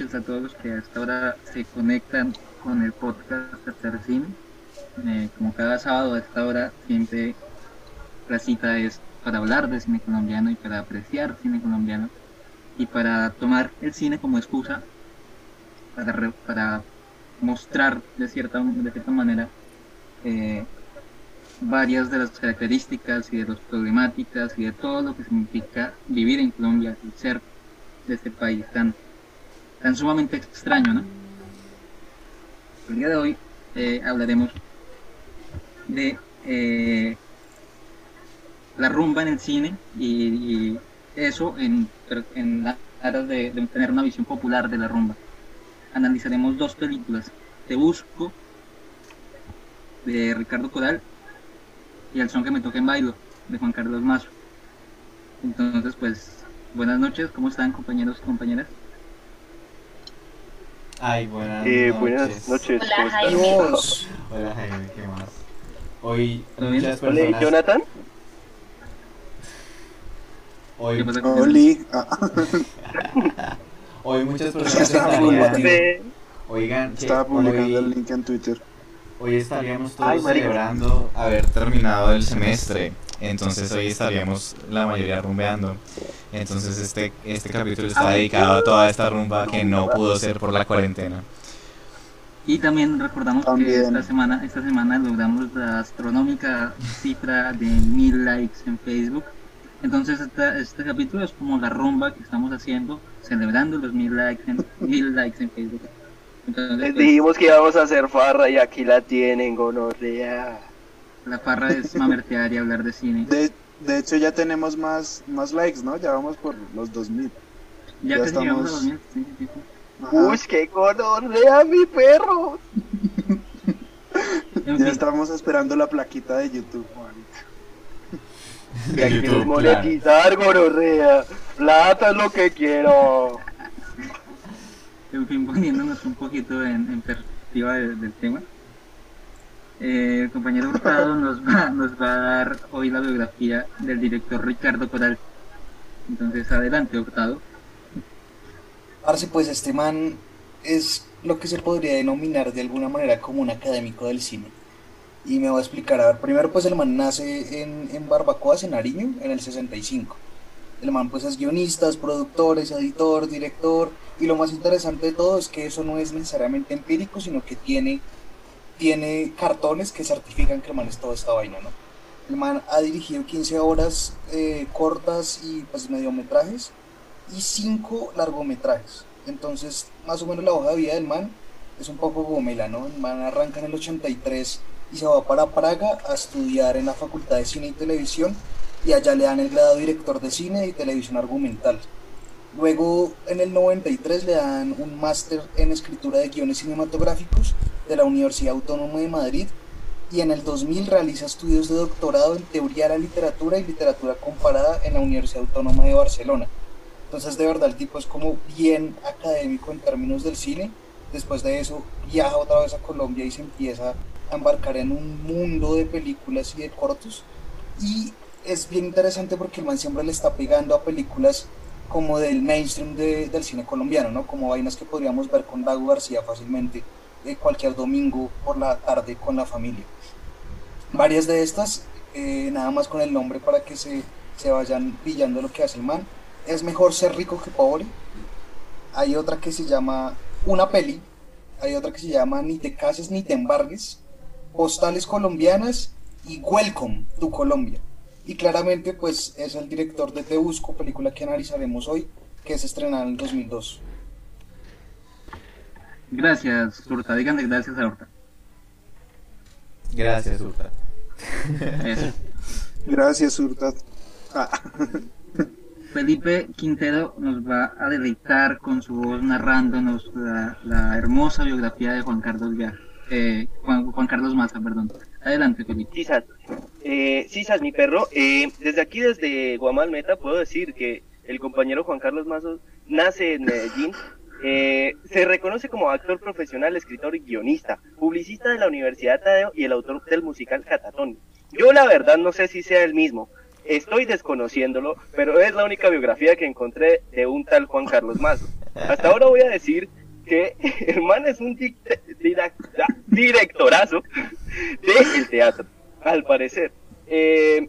noches a todos los que hasta ahora se conectan con el podcast Cine. Eh, como cada sábado a esta hora, siempre la cita es para hablar de cine colombiano y para apreciar cine colombiano y para tomar el cine como excusa para, para mostrar de cierta, de cierta manera eh, varias de las características y de las problemáticas y de todo lo que significa vivir en Colombia y ser de este país tan, tan sumamente extraño, ¿no? El día de hoy eh, hablaremos de eh, la rumba en el cine y, eso en, en aras de, tener una visión popular de la rumba. Analizaremos dos películas, Te Busco, de Ricardo Coral, y El son que me toque en bailo, de Juan Carlos Mazo. Entonces, pues, buenas noches, ¿cómo están compañeros y compañeras? Ay, buenas eh, noches. Buenas noches. Hola, Jaime. Hola Jaime, ¿qué más? Hoy muchas Hola, personas... Jonathan. Hoy, ¿Qué pasa con Oli, hoy muchas personas estarían... Oigan, estaba publicando el link en Twitter. hoy estaríamos todos Ay, celebrando haber terminado el semestre. Entonces hoy estaríamos la mayoría rumbeando. Entonces este, este capítulo está dedicado a toda esta rumba que no pudo ser por la cuarentena. Y también recordamos que esta semana, esta semana logramos la astronómica cifra de mil likes en Facebook. Entonces esta- este capítulo es como la rumba que estamos haciendo, celebrando los mil likes en, mil likes en Facebook. Entonces, Les pues, dijimos que íbamos a hacer farra y aquí la tienen, gonorrea. La farra es mamertear y hablar de cine. De, de hecho, ya tenemos más, más likes, ¿no? Ya vamos por los 2000. Ya, ya llegamos a estamos- los mil, sí, sí. Uy, qué gonorrea, mi perro. Ya fin, estamos esperando la plaquita de YouTube, marica. Ya claro. monetizar, gonorrea. Plata es lo que quiero. en fin, poniéndonos un poquito en, en perspectiva de- del tema. Eh, el compañero Hurtado nos va, va a dar hoy la biografía del director Ricardo Coral. Entonces, adelante, Hurtado. Parce, pues este man es lo que se podría denominar de alguna manera como un académico del cine. Y me voy a explicar. A ver, primero pues el man nace en, Barbacoas, en Nariño, en el 65. El man pues es guionista, es productor, editor, director. Y lo más interesante de todo es que eso no es necesariamente empírico, sino que tiene, tiene cartones que certifican que el man es toda esta vaina, ¿no? El man ha dirigido 15 horas eh, cortas y pues mediometrajes y 5 largometrajes. Entonces, más o menos la hoja de vida del man es un poco gomela, ¿no? El man arranca en el 83 y se va para Praga a estudiar en la Facultad de Cine y Televisión y allá le dan el grado de director de cine y televisión argumental. Luego, en el 93 le dan un máster en escritura de guiones cinematográficos de la Universidad Autónoma de Madrid y en el 2000 realiza estudios de doctorado en teoría de la literatura y literatura comparada en la Universidad Autónoma de Barcelona. Entonces, de verdad, el tipo es como bien académico en términos del cine. Después de eso, viaja otra vez a Colombia y se empieza a embarcar en un mundo de películas y de cortos. Y es bien interesante porque el man siempre le está pegando a películas como del mainstream de- del cine colombiano, ¿no? Como vainas que podríamos ver con Dago García fácilmente eh, cualquier domingo por la tarde con la familia. Varias de estas, eh, nada más con el nombre para que se, se vayan pillando lo que hace el man. Es mejor ser rico que pobre. Hay otra que se llama Una peli. Hay otra que se llama Ni te cases ni te embargues. Postales colombianas y Welcome to Colombia. Y claramente pues es el director de Te Busco, película que analizaremos hoy, que es estrenada en el 2002. Gracias, Hurtado. Díganle gracias a Hurtado. Gracias, Urta. Eso. Gracias, Hurtad. Ah, Felipe Quintero nos va a deleitar con su voz narrándonos la, la hermosa biografía de Juan Carlos Gar- eh, Juan, Juan Carlos Maza, perdón. Adelante, Felipe. Sisas, eh, Sisas, mi perro, eh, desde aquí, desde Guamal Meta, puedo decir que el compañero Juan Carlos Mazos nace en Medellín. eh, se reconoce como actor profesional, escritor y guionista, publicista de la Universidad Tadeo y el autor del musical Catatonio. Yo la verdad no sé si sea el mismo. estoy desconociéndolo, pero es la única biografía que encontré de un tal Juan Carlos Mazo. Hasta ahora voy a decir que el man es un directorazo del teatro, al parecer. Eh,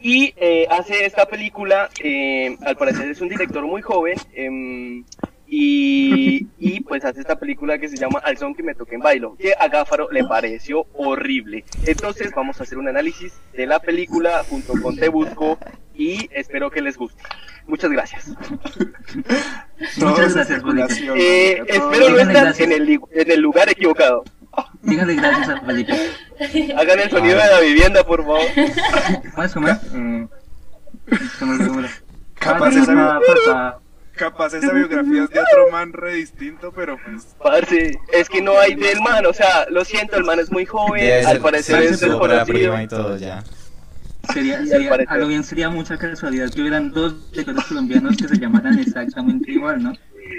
y eh, hace esta película, eh, al parecer es un director muy joven, em, y, y pues hace esta película que se llama Al son que me toque en bailo, que a Gáfaro le pareció horrible. Entonces vamos a hacer un análisis de la película junto con Te Busco y espero que les guste. Muchas gracias. Muchas es gracias, Felipe. Eh, espero no es- estar en el, li- en el lugar equivocado. Díganle gracias a Felipe. Hagan el sonido de la vivienda, por favor. Más o menos. Eh. Capaz Pa, esa- pa, pa, Capaz esa biografía es de otro man re distinto, pero pues Parce, es que no hay del man, o sea, lo siento, el man es muy joven, Debe al ser- parecer es desconocido. prima y todo ya. Sería, sería, a lo bien sería mucha casualidad que hubieran dos directores colombianos que se llamaran exactamente igual, ¿no?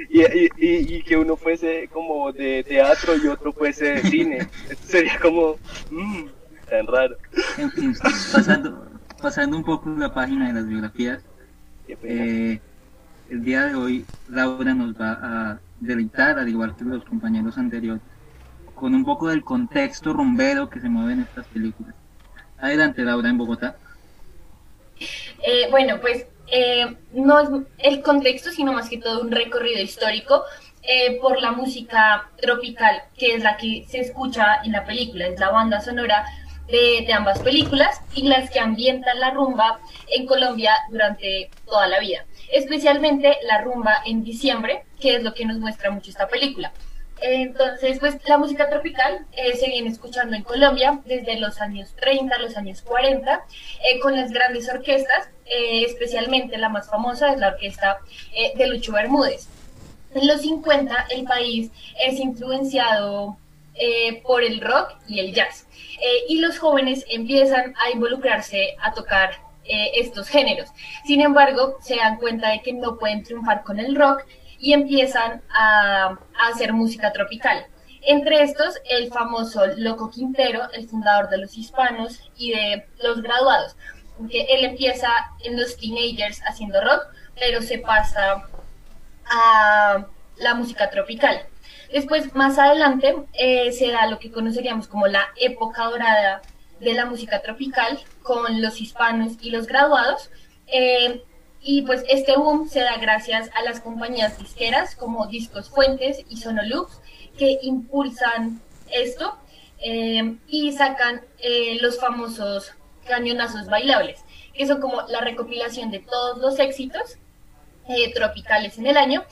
Y, y, y, y que uno fuese como de teatro y otro fuese de cine. Esto sería como, mmm, tan raro. En fin, pasando, pasando un poco la página de las biografías, Qué pena. eh, el día de hoy Laura nos va a deleitar, al igual que los compañeros anteriores, con un poco del contexto rumbero que se mueve en estas películas. Adelante, Laura, en Bogotá. Eh, bueno, pues eh, no es el contexto, sino más que todo un recorrido histórico eh, por la música tropical, que es la que se escucha en la película, es la banda sonora de, de ambas películas y las que ambientan la rumba en Colombia durante toda la vida, especialmente la rumba en diciembre, que es lo que nos muestra mucho esta película. Entonces, pues la música tropical eh, se viene escuchando en Colombia desde los años 30, los años 40, eh, con las grandes orquestas, eh, especialmente la más famosa es la orquesta eh, de Lucho Bermúdez. En los 50 el país es influenciado por el rock y el jazz, y los jóvenes empiezan a involucrarse a tocar eh, estos géneros. Sin embargo, se dan cuenta de que no pueden triunfar con el rock y empiezan a, hacer música tropical. Entre estos, el famoso Loco Quintero, el fundador de los hispanos y de los graduados, que él empieza en los teenagers haciendo rock, pero se pasa a la música tropical. Después, más adelante, eh, se da lo que conoceríamos como la época dorada de la música tropical con los hispanos y los graduados. Eh, y pues este boom se da gracias a las compañías disqueras como Discos Fuentes y Sonolux que impulsan esto eh, y sacan eh, los famosos cañonazos bailables, que son como la recopilación de todos los éxitos tropicales en el año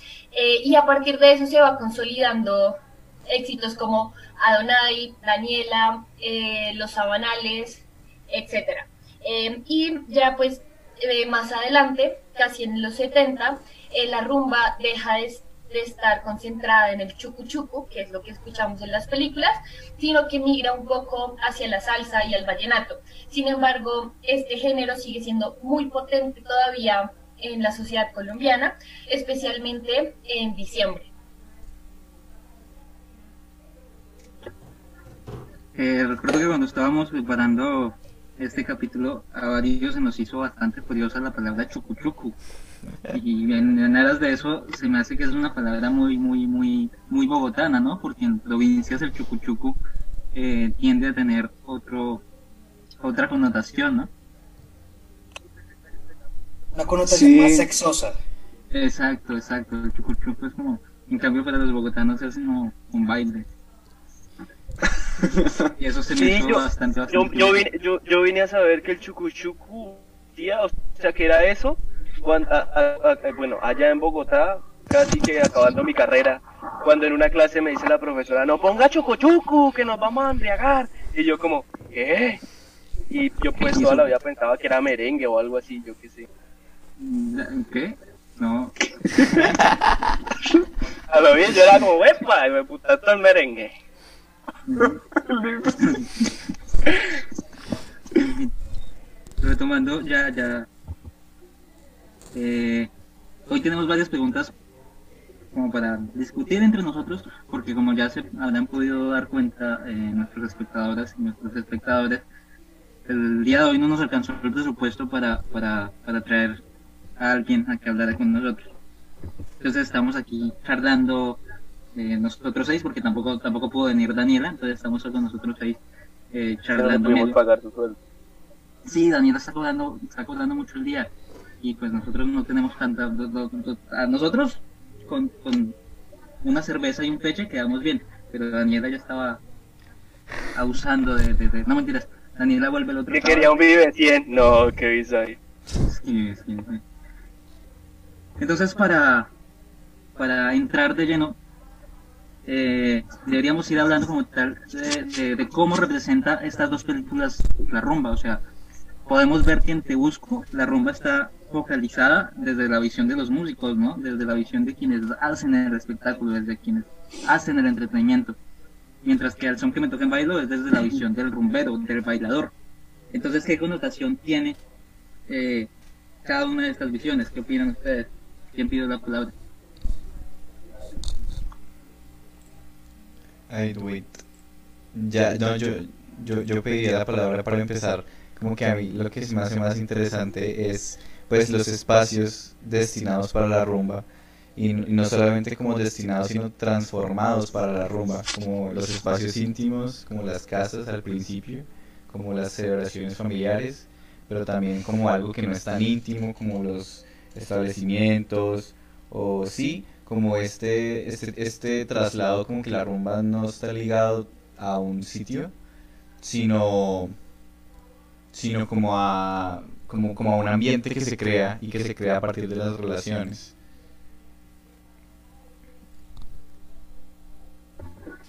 y a partir de eso se va consolidando éxitos como Adonai, Daniela, eh, Los Sabanales, etcétera. Eh, y ya pues eh, más adelante, casi en los 70, eh, la rumba deja de, de, estar concentrada en el chucu chucu, que es lo que escuchamos en las películas, sino que migra un poco hacia la salsa y al vallenato. Sin embargo, este género sigue siendo muy potente todavía en la sociedad colombiana, especialmente en diciembre. Eh, recuerdo que cuando estábamos preparando este capítulo a varios se nos hizo bastante curiosa la palabra chucuchucu. Y en, en, aras de eso se me hace que es una palabra muy, muy, muy, muy bogotana, ¿no? Porque en provincias el chucuchucu eh, tiende a tener otro, otra connotación, ¿no? Una connotación sí. más sexosa. Exacto, exacto. El chucuchucu es como, en cambio para los bogotanos es como un baile. y eso se me sí, hizo yo, bastante, bastante yo, yo, vine, yo, yo, vine, a saber que el chucuchucu, tía, o sea, que era eso, cuando, a, a, a, bueno, allá en Bogotá, casi que acabando mi carrera, cuando en una clase me dice la profesora, no ponga chucuchucu, que nos vamos a embriagar, y yo como, ¿qué? Y yo pues toda la vida pensaba que era merengue o algo así, yo qué sé. ¿Qué? No. a lo bien yo era como, ¡wepa! Y me putaste el merengue. Retomando, ya, ya. Eh, hoy tenemos varias preguntas como para discutir entre nosotros, porque como ya se habrán podido dar cuenta eh, nuestros espectadoras y nuestros espectadores, el día de hoy no nos alcanzó el presupuesto para, para, para traer a alguien a que hablara con nosotros. Entonces estamos aquí charlando eh, nosotros seis, porque tampoco tampoco pudo venir Daniela, entonces estamos solo nosotros seis eh, No charlando. medio. pagar su sueldo. Sí, Daniela está cobrando, está cobrando mucho el día y pues nosotros no tenemos tanta... do- do- do- A nosotros con, con una cerveza y un peche quedamos bien, pero Daniela ya estaba abusando de... de- de- No mentiras, Daniela vuelve el otro ¿Que quería un vive de 100? No, qué bizarro. Sí, sí, sí. Entonces, para, para entrar de lleno, eh, deberíamos ir hablando como tal de, cómo representa estas dos películas la rumba. O sea, podemos ver que en Te Busco la rumba está focalizada desde la visión de los músicos, ¿no? Desde la visión de quienes hacen el espectáculo, desde quienes hacen el entretenimiento. Mientras que el son que me toca en bailo es desde la visión del rumbero, del bailador. Entonces, ¿qué connotación tiene eh, cada una de estas visiones. ¿Qué opinan ustedes? ¿Quién pide la palabra? Wait. Ya, no, yo, yo, yo pediría la palabra para empezar. Como que a mí lo que se me hace más interesante es, pues, los espacios destinados para la rumba. Y no solamente como destinados, sino transformados para la rumba. Como los espacios íntimos, como las casas al principio, como las celebraciones familiares, pero también como algo que no es tan íntimo, como los establecimientos, o sí, como este, este, este traslado, como que la rumba no está ligado a un sitio, sino, sino como a, como, como a un ambiente que se crea y que se crea a partir de las relaciones.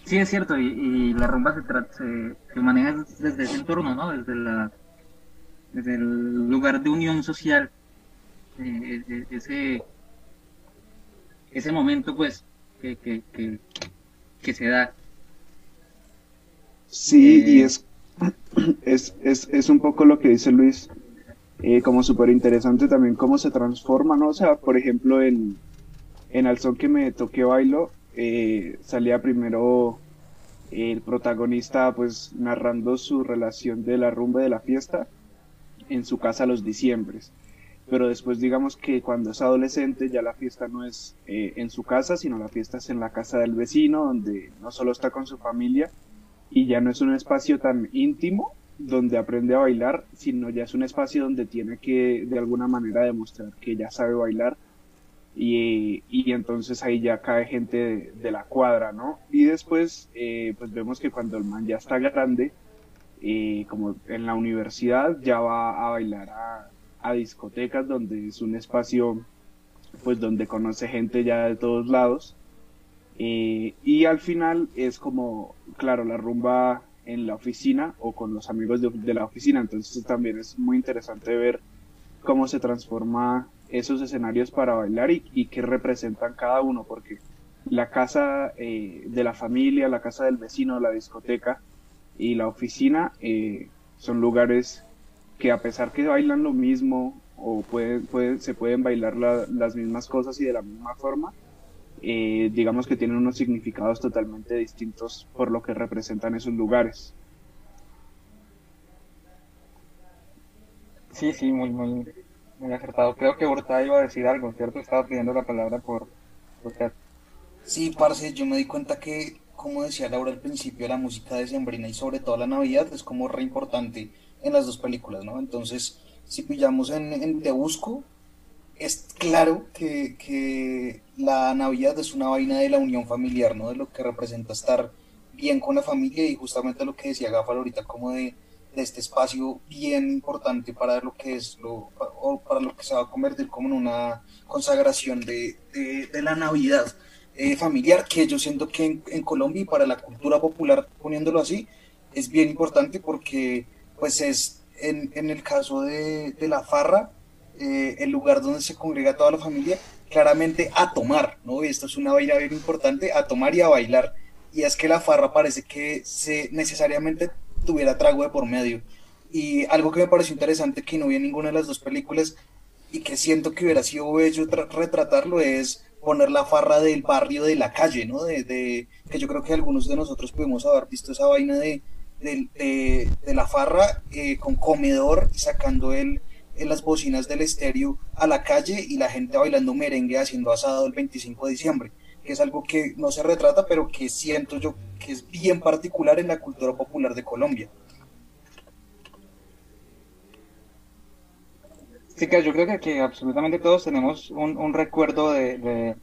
Sí, es cierto, y, la rumba se, tra- se, se maneja desde ese entorno, ¿no? Desde, la, desde el lugar de unión social, eh, e- e- ese, ese momento, pues, que, que, que, que se da. Sí, y Eh, es, es, es, es un poco lo que dice Luis, eh, como súper interesante también cómo se transforma, ¿no? O sea, por ejemplo, en, en Al son que me toqué bailo, eh, salía primero el protagonista pues narrando su relación de la rumba y de la fiesta en su casa los diciembres. Pero después digamos que cuando es adolescente ya la fiesta no es eh, en su casa, sino la fiesta es en la casa del vecino, donde no solo está con su familia, y ya no es un espacio tan íntimo donde aprende a bailar, sino ya es un espacio donde tiene que de alguna manera demostrar que ya sabe bailar y, y entonces ahí ya cae gente de, de la cuadra, ¿no? Y después eh, pues vemos que cuando el man ya está grande, eh, como en la universidad, ya va a bailar a, a discotecas donde es un espacio pues donde conoce gente ya de todos lados eh, y al final es como, claro, la rumba en la oficina o con los amigos de, la oficina. Entonces también es muy interesante ver cómo se transforma esos escenarios para bailar y, y qué representan cada uno, porque la casa eh, de la familia, la casa del vecino, la discoteca y la oficina eh, son lugares que a pesar que bailan lo mismo o pueden, pueden, se pueden bailar la- las mismas cosas y de la misma forma, eh, digamos que tienen unos significados totalmente distintos por lo que representan esos lugares. Sí, sí, muy, muy, muy acertado. Creo que Hurtado iba a decir algo, ¿cierto? Estaba pidiendo la palabra por, por chat. Sí, parce, yo me di cuenta que, como decía Laura al principio, la música de Sembrina y sobre todo la Navidad es como re importante en las dos películas, ¿no? Entonces, si pillamos en, en Te Busco, es claro que, que la Navidad es una vaina de la unión familiar, ¿no? De lo que representa estar bien con la familia y justamente lo que decía Gafar ahorita, como de, de este espacio bien importante para lo que es lo, o para lo que se va a convertir como en una consagración de, de, de la Navidad eh, familiar, que yo siento que en, en Colombia y para la cultura popular, poniéndolo así, es bien importante porque pues es en, en el caso de, de la farra, eh, el lugar donde se congrega toda la familia, claramente a tomar, ¿no? Y esto es una vaina bien importante, a tomar y a bailar. Y es que la farra parece que se necesariamente tuviera trago de por medio. Y algo que me pareció interesante que no vi en ninguna de las dos películas y que siento que hubiera sido bello tra- retratarlo es poner la farra del barrio de la calle, ¿no? De, de- que yo creo que algunos de nosotros pudimos haber visto esa vaina de de, de- la farra eh, con comedor y sacando el, en las bocinas del estéreo a la calle y la gente bailando merengue haciendo asado el 25 de diciembre, que es algo que no se retrata, pero que siento yo que es bien particular en la cultura popular de Colombia. Sí, yo creo que, que absolutamente todos tenemos un, un recuerdo de,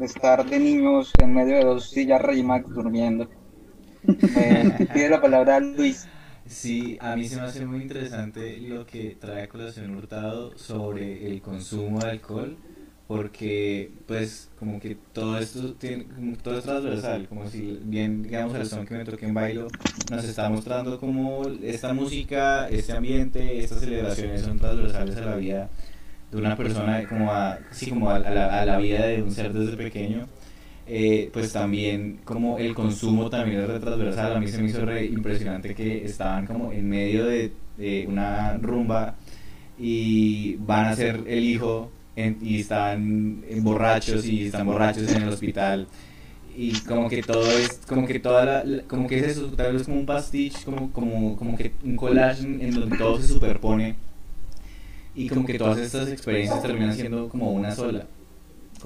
estar de niños en medio de dos sillas Raymax durmiendo. Eh, pide la palabra Luis. Sí, a mí se me hace muy interesante lo que trae a colación Hurtado sobre el consumo de alcohol, porque pues como que todo esto tiene, como todo es transversal, como si bien digamos el son que me toque en bailo nos está mostrando como esta música, este ambiente, estas celebraciones son transversales a la vida de una persona, como a, sí, como a, a la, a la vida de un ser desde pequeño. Eh, pues también como el consumo también es re transversal, a mí se me hizo re impresionante que estaban como en medio de, de una rumba y van a ser el hijo en- y están borrachos y están borrachos en el hospital. Y como que todo es como que toda la, como que es eso tal vez como un pastiche como como como que un collage en donde todo se superpone. Y como que todas estas experiencias terminan siendo como una sola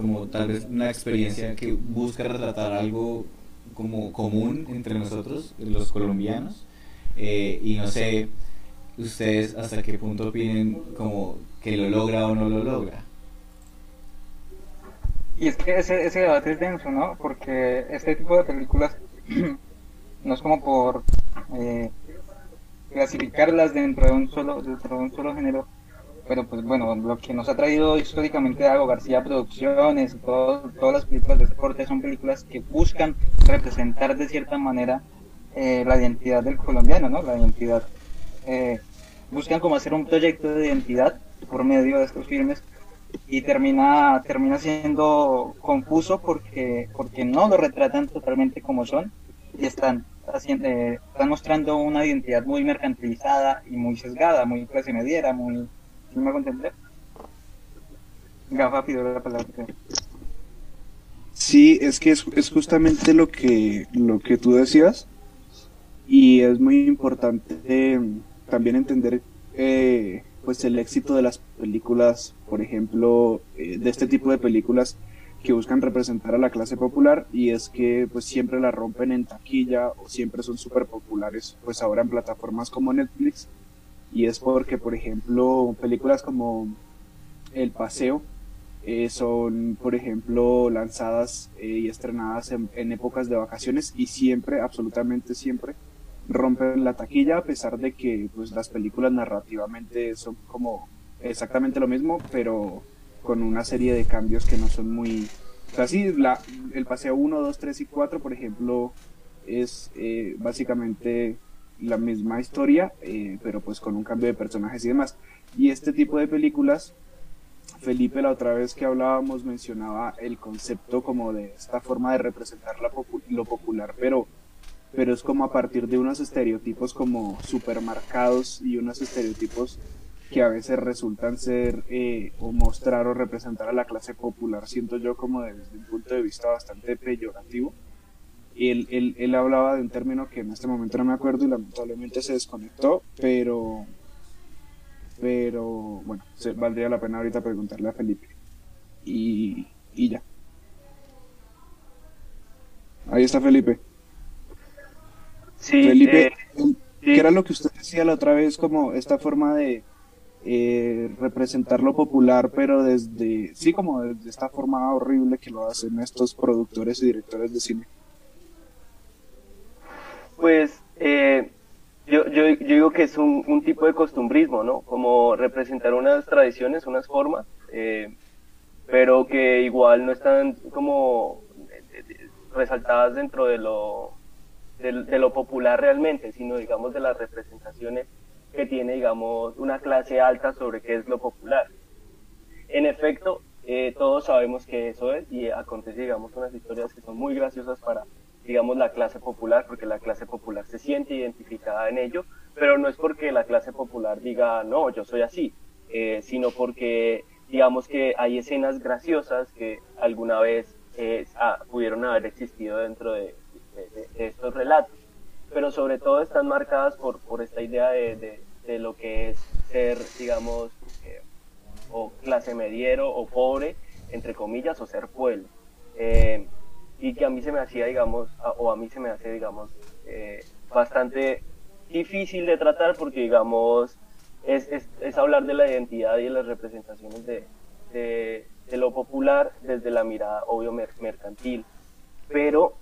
como tal vez una experiencia que busca retratar algo como común entre nosotros, los colombianos, eh, y no sé ustedes hasta qué punto opinen como que lo logra o no lo logra. Y es que ese, ese debate es denso, ¿no? Porque este tipo de películas no es como por eh, clasificarlas dentro de un solo dentro de un solo género, pero pues bueno, lo que nos ha traído históricamente Dago García Producciones todo- todas las películas de deporte son películas que buscan representar de cierta manera eh, la identidad del colombiano, ¿no? La identidad. eh, buscan como hacer un proyecto de identidad por medio de estos filmes y termina termina siendo confuso porque porque no lo retratan totalmente como son y están haciendo eh, están mostrando una identidad muy mercantilizada y muy sesgada muy clase mediera muy ¿sí me pidió la palabra. Sí, es que es, es justamente lo que, lo que tú decías y es muy importante eh, también entender eh, pues el éxito de las películas, por ejemplo, eh, de este tipo de películas que buscan representar a la clase popular y es que pues siempre la rompen en taquilla o siempre son súper populares pues ahora en plataformas como Netflix y es porque por ejemplo películas como El Paseo eh, son, por ejemplo, lanzadas eh, y estrenadas en, épocas de vacaciones y siempre, absolutamente siempre, rompen la taquilla a pesar de que pues las películas narrativamente son como exactamente lo mismo, pero con una serie de cambios que no son muy... O sea, sí, la, el paseo 1, 2, 3 y 4, por ejemplo, es eh, básicamente la misma historia, eh, pero pues con un cambio de personajes y demás. Y este tipo de películas Felipe la otra vez que hablábamos mencionaba el concepto como de esta forma de representar la popu- lo popular, pero, pero es como a partir de unos estereotipos como supermarcados y unos estereotipos que a veces resultan ser eh, o mostrar o representar a la clase popular, siento yo como desde un punto de vista bastante peyorativo. Él, él, él hablaba de un término que en este momento no me acuerdo y lamentablemente se desconectó, pero pero bueno, se, valdría la pena ahorita preguntarle a Felipe. Y, y ya. Ahí está Felipe. Sí, Felipe, eh, ¿qué era lo que usted decía la otra vez? Como esta forma de eh, representar lo popular, pero desde, sí, como desde esta forma horrible que lo hacen estos productores y directores de cine. Pues eh, yo, yo, yo digo que es un, tipo de costumbrismo, ¿no? Como representar unas tradiciones, unas formas, eh, pero que igual no están como eh, eh, resaltadas dentro de lo, de, de lo popular realmente, sino digamos de las representaciones que tiene, digamos, una clase alta sobre qué es lo popular. En efecto, eh, todos sabemos que eso es y acontece, digamos, unas historias que son muy graciosas para, digamos, la clase popular, porque la clase popular se siente identificada en ello, pero no es porque la clase popular diga, no, yo soy así, eh, sino porque, digamos, que hay escenas graciosas que alguna vez eh, ah, pudieron haber existido dentro de, estos relatos. pero sobre todo están marcadas por, por esta idea de, de, de lo que es ser, digamos, eh, o clase mediero o pobre, entre comillas, o ser pueblo. Y que a mí se me hacía, digamos, a- o a mí se me hace, digamos, eh, bastante difícil de tratar porque, digamos, es, es, es hablar de la identidad y de las representaciones de, de, de lo popular desde la mirada, obvio, mer- mercantil. Pero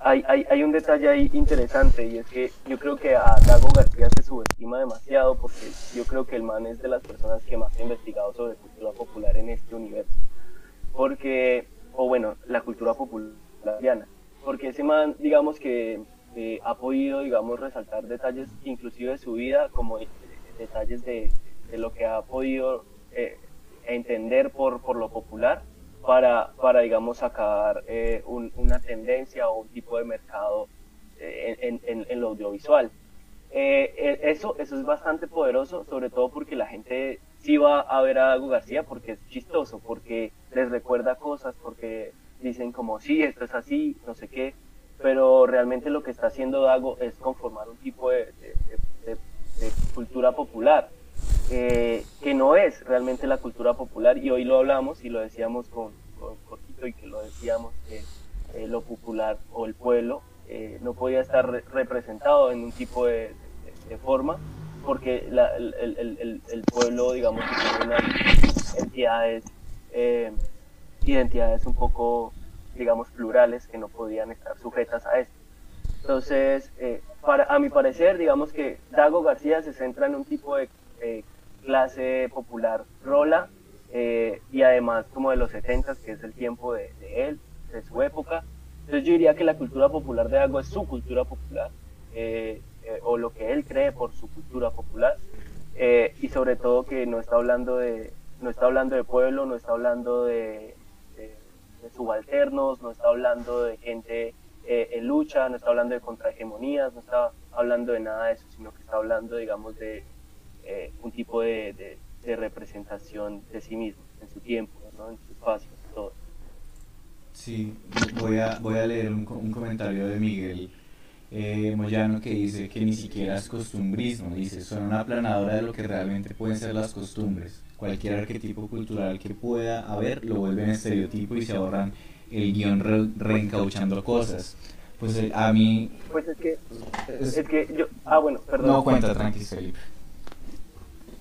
hay, hay, hay un detalle ahí interesante y es que yo creo que a Dago García se subestima demasiado porque yo creo que el man es de las personas que más ha investigado sobre cultura popular en este universo. Porque, o bueno, la cultura populariana. Porque ese man, digamos que eh, ha podido, digamos, resaltar detalles inclusive de su vida, como eh, detalles de, de lo que ha podido eh, entender por, por lo popular para, para digamos, sacar eh, un- una tendencia o un tipo de mercado en, en- lo audiovisual. Eso, eso es bastante poderoso, sobre todo porque la gente sí va a ver a Dago García porque es chistoso, porque les recuerda cosas, porque dicen como, sí, esto es así, no sé qué, pero realmente lo que está haciendo Dago es conformar un tipo de, cultura popular, eh, que no es realmente la cultura popular, y hoy lo hablamos y lo decíamos con, con y que lo decíamos, que eh, lo popular o el pueblo eh, no podía estar re- representado en un tipo de forma, porque la- el, el- el- el- pueblo, digamos, tiene unas entidades, eh, identidades un poco, digamos, plurales que no podían estar sujetas a esto. Entonces, eh, para, a mi parecer, digamos que Dago García se centra en un tipo de eh, clase popular rola eh, y además como de los 70 que es el tiempo de, de él, de su época. Entonces yo diría que la cultura popular de Dago es su cultura popular eh, eh, o lo que él cree por su cultura popular eh, y sobre todo que no está hablando de no está hablando de pueblo, no está hablando de, subalternos, no está hablando de gente eh, en lucha, no está hablando de contrahegemonías, no está hablando de nada de eso, sino que está hablando, digamos, de eh, un tipo de, representación de sí mismo, en su tiempo, ¿no? en su espacio, todo. Sí, voy a, voy a leer un comentario de Miguel eh, Moyano que dice que ni siquiera es costumbrismo, dice, son una aplanadora de lo que realmente pueden ser las costumbres. Cualquier arquetipo cultural que pueda haber lo vuelven estereotipo y se ahorran el guion re- reencauchando cosas. Pues eh, a mí... Pues es que, es- es que yo, ah bueno, perdón. no cuenta, tranqui, Felipe.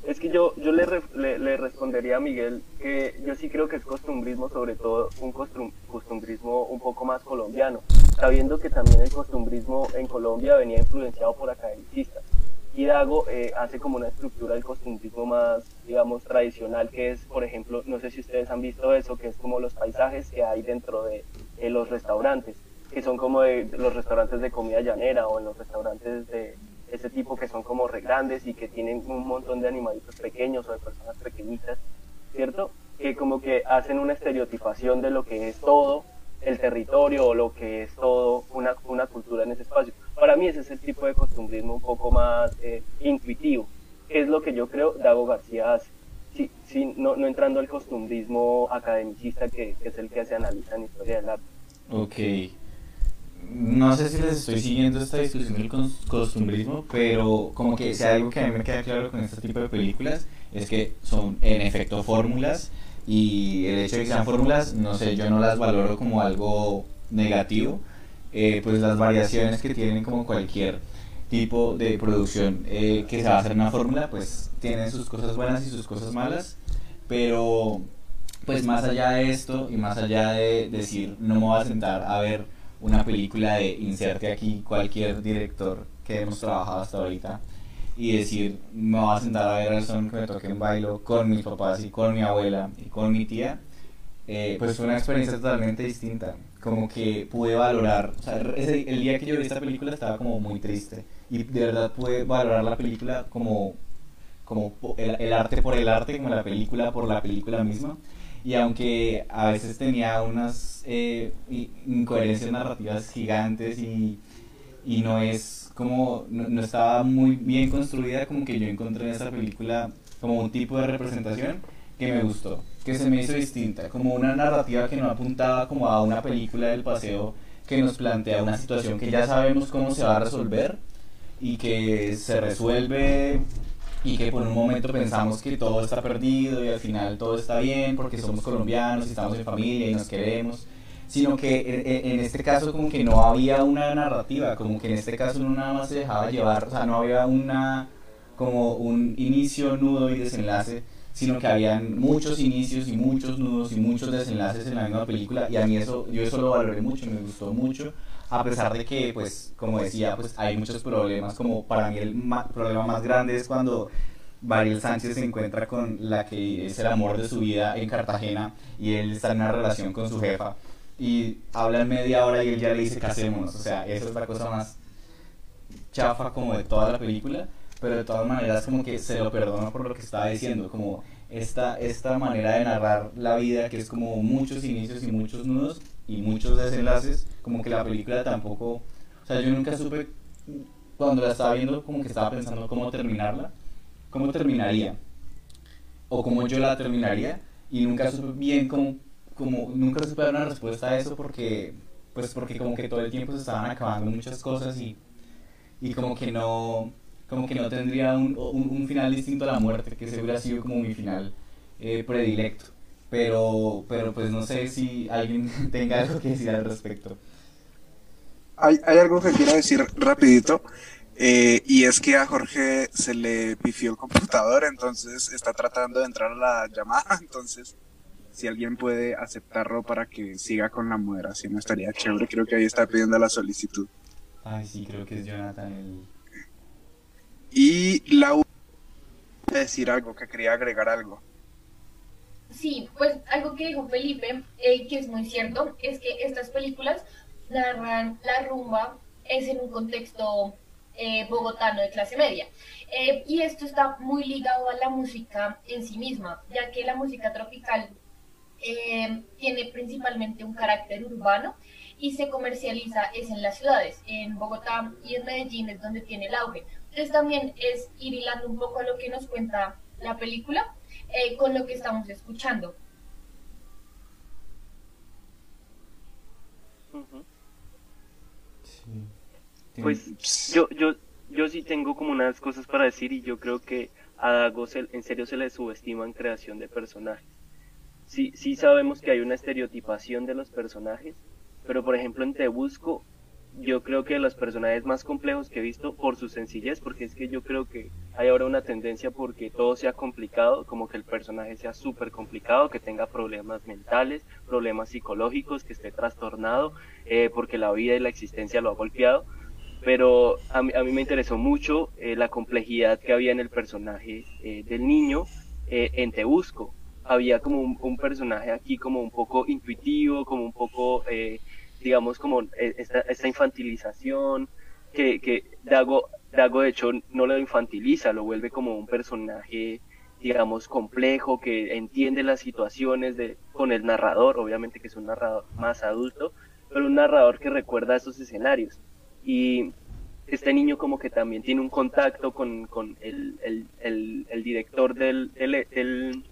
Es que yo, yo le, le, le respondería a Miguel que yo sí creo que es costumbrismo, sobre todo un costum- costumbrismo un poco más colombiano, sabiendo que también el costumbrismo en Colombia venía influenciado por academicistas. Y Dago eh, hace como una estructura del costumbrismo más, digamos, tradicional, que es, por ejemplo, no sé si ustedes han visto eso, que es como los paisajes que hay dentro de eh, los restaurantes, que son como de, de los restaurantes de comida llanera o en los restaurantes de ese tipo que son como re grandes y que tienen un montón de animalitos pequeños o de personas pequeñitas, ¿cierto? Que como que hacen una estereotipación de lo que es todo el territorio o lo que es todo una, una cultura en ese espacio. Para mí ese es el tipo de costumbrismo un poco más eh, intuitivo, que es lo que yo creo Dago García hace. Sí, sí, no, entrando al costumbrismo academicista que, que es el que se analiza en historia del arte. Ok. No sé si les estoy siguiendo esta discusión del cos- costumbrismo, pero como que si algo que a mí me queda claro con este tipo de películas es que son en efecto fórmulas y el hecho de que sean fórmulas, no sé, yo no las valoro como algo negativo, eh, pues las variaciones que tienen como cualquier tipo de producción eh, que se va a hacer en una fórmula, pues tienen sus cosas buenas y sus cosas malas, pero pues más allá de esto y más allá de decir no me voy a sentar a ver una película de inserte aquí cualquier director que hemos trabajado hasta ahorita y decir me voy a sentar a ver al son que me toque en bailo con mis papás y con mi abuela y con mi tía eh, pues fue una experiencia totalmente distinta como que pude valorar o sea, ese- el día que yo vi esta película estaba como muy triste y de verdad pude valorar la película como como el, el arte por el arte, como la película por la película misma. Y aunque a veces tenía unas eh, incoherencias narrativas gigantes y, y no es como, no, no estaba muy bien construida, como que yo encontré en esa película como un tipo de representación que me gustó, que se me hizo distinta, como una narrativa que no apuntaba como a una película del paseo que nos plantea una situación que ya sabemos cómo se va a resolver y que se resuelve y que por un momento pensamos que todo está perdido y al final todo está bien porque somos colombianos y estamos en familia y nos queremos, sino que en, este caso como que no había una narrativa, como que en este caso no nada más se dejaba llevar, o sea, no había una como un inicio, nudo y desenlace, sino que habían muchos inicios y muchos nudos y muchos desenlaces en la misma película y a mí eso, yo eso lo valoré mucho, me gustó mucho, a pesar de que, pues, como decía, pues hay muchos problemas, como para mí el problema más grande es cuando Bariel Sánchez se encuentra con la que es el amor de su vida en Cartagena y él está en una relación con su jefa y hablan media hora y él ya le dice casémonos, o sea, esa es la cosa más chafa como de toda la película pero de todas maneras como que se lo perdono por lo que estaba diciendo, como esta, esta manera de narrar la vida que es como muchos inicios y muchos nudos y muchos desenlaces, como que la película tampoco, o sea, yo nunca supe cuando la estaba viendo como que estaba pensando cómo terminarla, cómo terminaría o cómo yo la terminaría y nunca supe bien cómo, como, nunca supe dar una respuesta a eso porque pues porque como que todo el tiempo se estaban acabando muchas cosas y, y como que no como que no tendría un, un, final distinto a la muerte, que ese hubiera sido como mi final eh, predilecto. Pero, pero pues no sé si alguien tenga algo que decir al respecto. Hay, hay algo que quiero decir rapidito. Eh, y es que a Jorge se le pifió el computador, entonces está tratando de entrar a la llamada. Entonces, si alguien puede aceptarlo para que siga con la moderación, estaría chévere. Creo que ahí está pidiendo la solicitud. Ay, sí, creo que es Jonathan el, y la decir algo, que quería agregar algo. Sí, pues algo que dijo Felipe, eh, que es muy cierto, es que estas películas narran la rumba es en un contexto eh, bogotano de clase media. Eh, y esto está muy ligado a la música en sí misma, ya que la música tropical tiene principalmente un carácter urbano y se comercializa es en las ciudades, en Bogotá y en Medellín es donde tiene el auge. Entonces también es ir hilando un poco a lo que nos cuenta la película eh, con lo que estamos escuchando. Pues yo, yo, yo sí tengo como unas cosas para decir y yo creo que a Dago en serio se le subestima en creación de personajes. Sí, sí sabemos que hay una estereotipación de los personajes, pero por ejemplo en Te Busco yo creo que los personajes más complejos que he visto por su sencillez, porque es que yo creo que hay ahora una tendencia porque todo sea complicado, como que el personaje sea súper complicado, que tenga problemas mentales, problemas psicológicos, que esté trastornado, eh, porque la vida y la existencia lo ha golpeado. Pero a mí, a mí me interesó mucho eh, la complejidad que había en el personaje eh, del niño en Te Busco. Había como un, un, personaje aquí como un poco intuitivo, como un poco digamos, como e, esta, infantilización, que, que Dago, Dago de hecho no lo infantiliza, lo vuelve como un personaje, digamos, complejo, que entiende las situaciones de, con el narrador, obviamente que es un narrador más adulto, pero un narrador que recuerda esos escenarios. Y este niño como que también tiene un contacto con, con el, el, el, el, director del, del,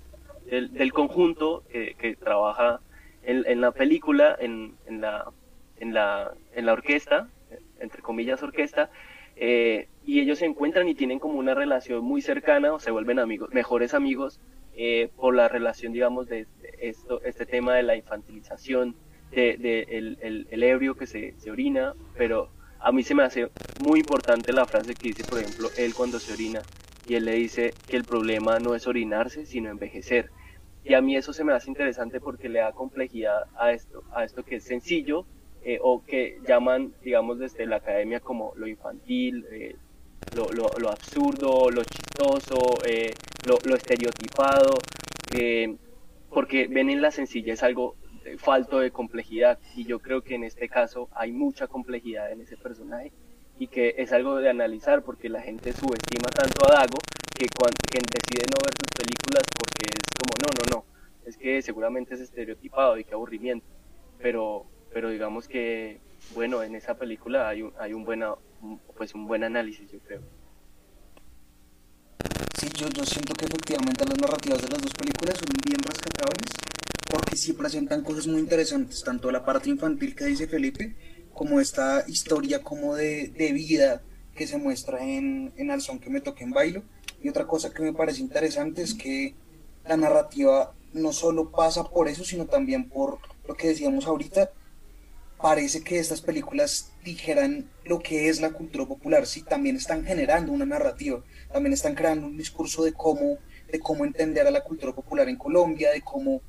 del, conjunto que, que trabaja en, en, la película, en, en, la, en la, en la orquesta, entre comillas orquesta, eh, y ellos se encuentran y tienen como una relación muy cercana o se vuelven amigos, mejores amigos eh, por la relación, digamos, de, esto, este tema de la infantilización, de, de el, el, ebrio que se, se orina, pero a mí se me hace muy importante la frase que dice, por ejemplo, él cuando se orina, y él le dice que el problema no es orinarse, sino envejecer. Y a mí eso se me hace interesante porque le da complejidad a esto, a esto que es sencillo, eh, o que llaman, digamos, desde la academia como lo infantil, eh, lo, lo, lo, absurdo, lo chistoso, eh, lo, lo, estereotipado, porque ven en la sencillez algo falto de complejidad y yo creo que en este caso hay mucha complejidad en ese personaje y que es algo de analizar porque la gente subestima tanto a Dago que, cuando, que decide no ver sus películas porque es como no, no, no, es que seguramente es estereotipado y qué aburrimiento, pero pero digamos que, bueno, en esa película hay un, hay un, buena, pues un buen análisis, yo creo. Sí, yo, yo siento que efectivamente las narrativas de las dos películas son bien rescatables porque sí presentan cosas muy interesantes, tanto la parte infantil que dice Felipe como esta historia como de, de vida que se muestra en, en Al son que me toque en bailo. Y otra cosa que me parece interesante es que la narrativa no solo pasa por eso, sino también por lo que decíamos ahorita, parece que estas películas dijeran lo que es la cultura popular, sí, también están generando una narrativa, también están creando un discurso de cómo, de cómo entender a la cultura popular en Colombia, de cómo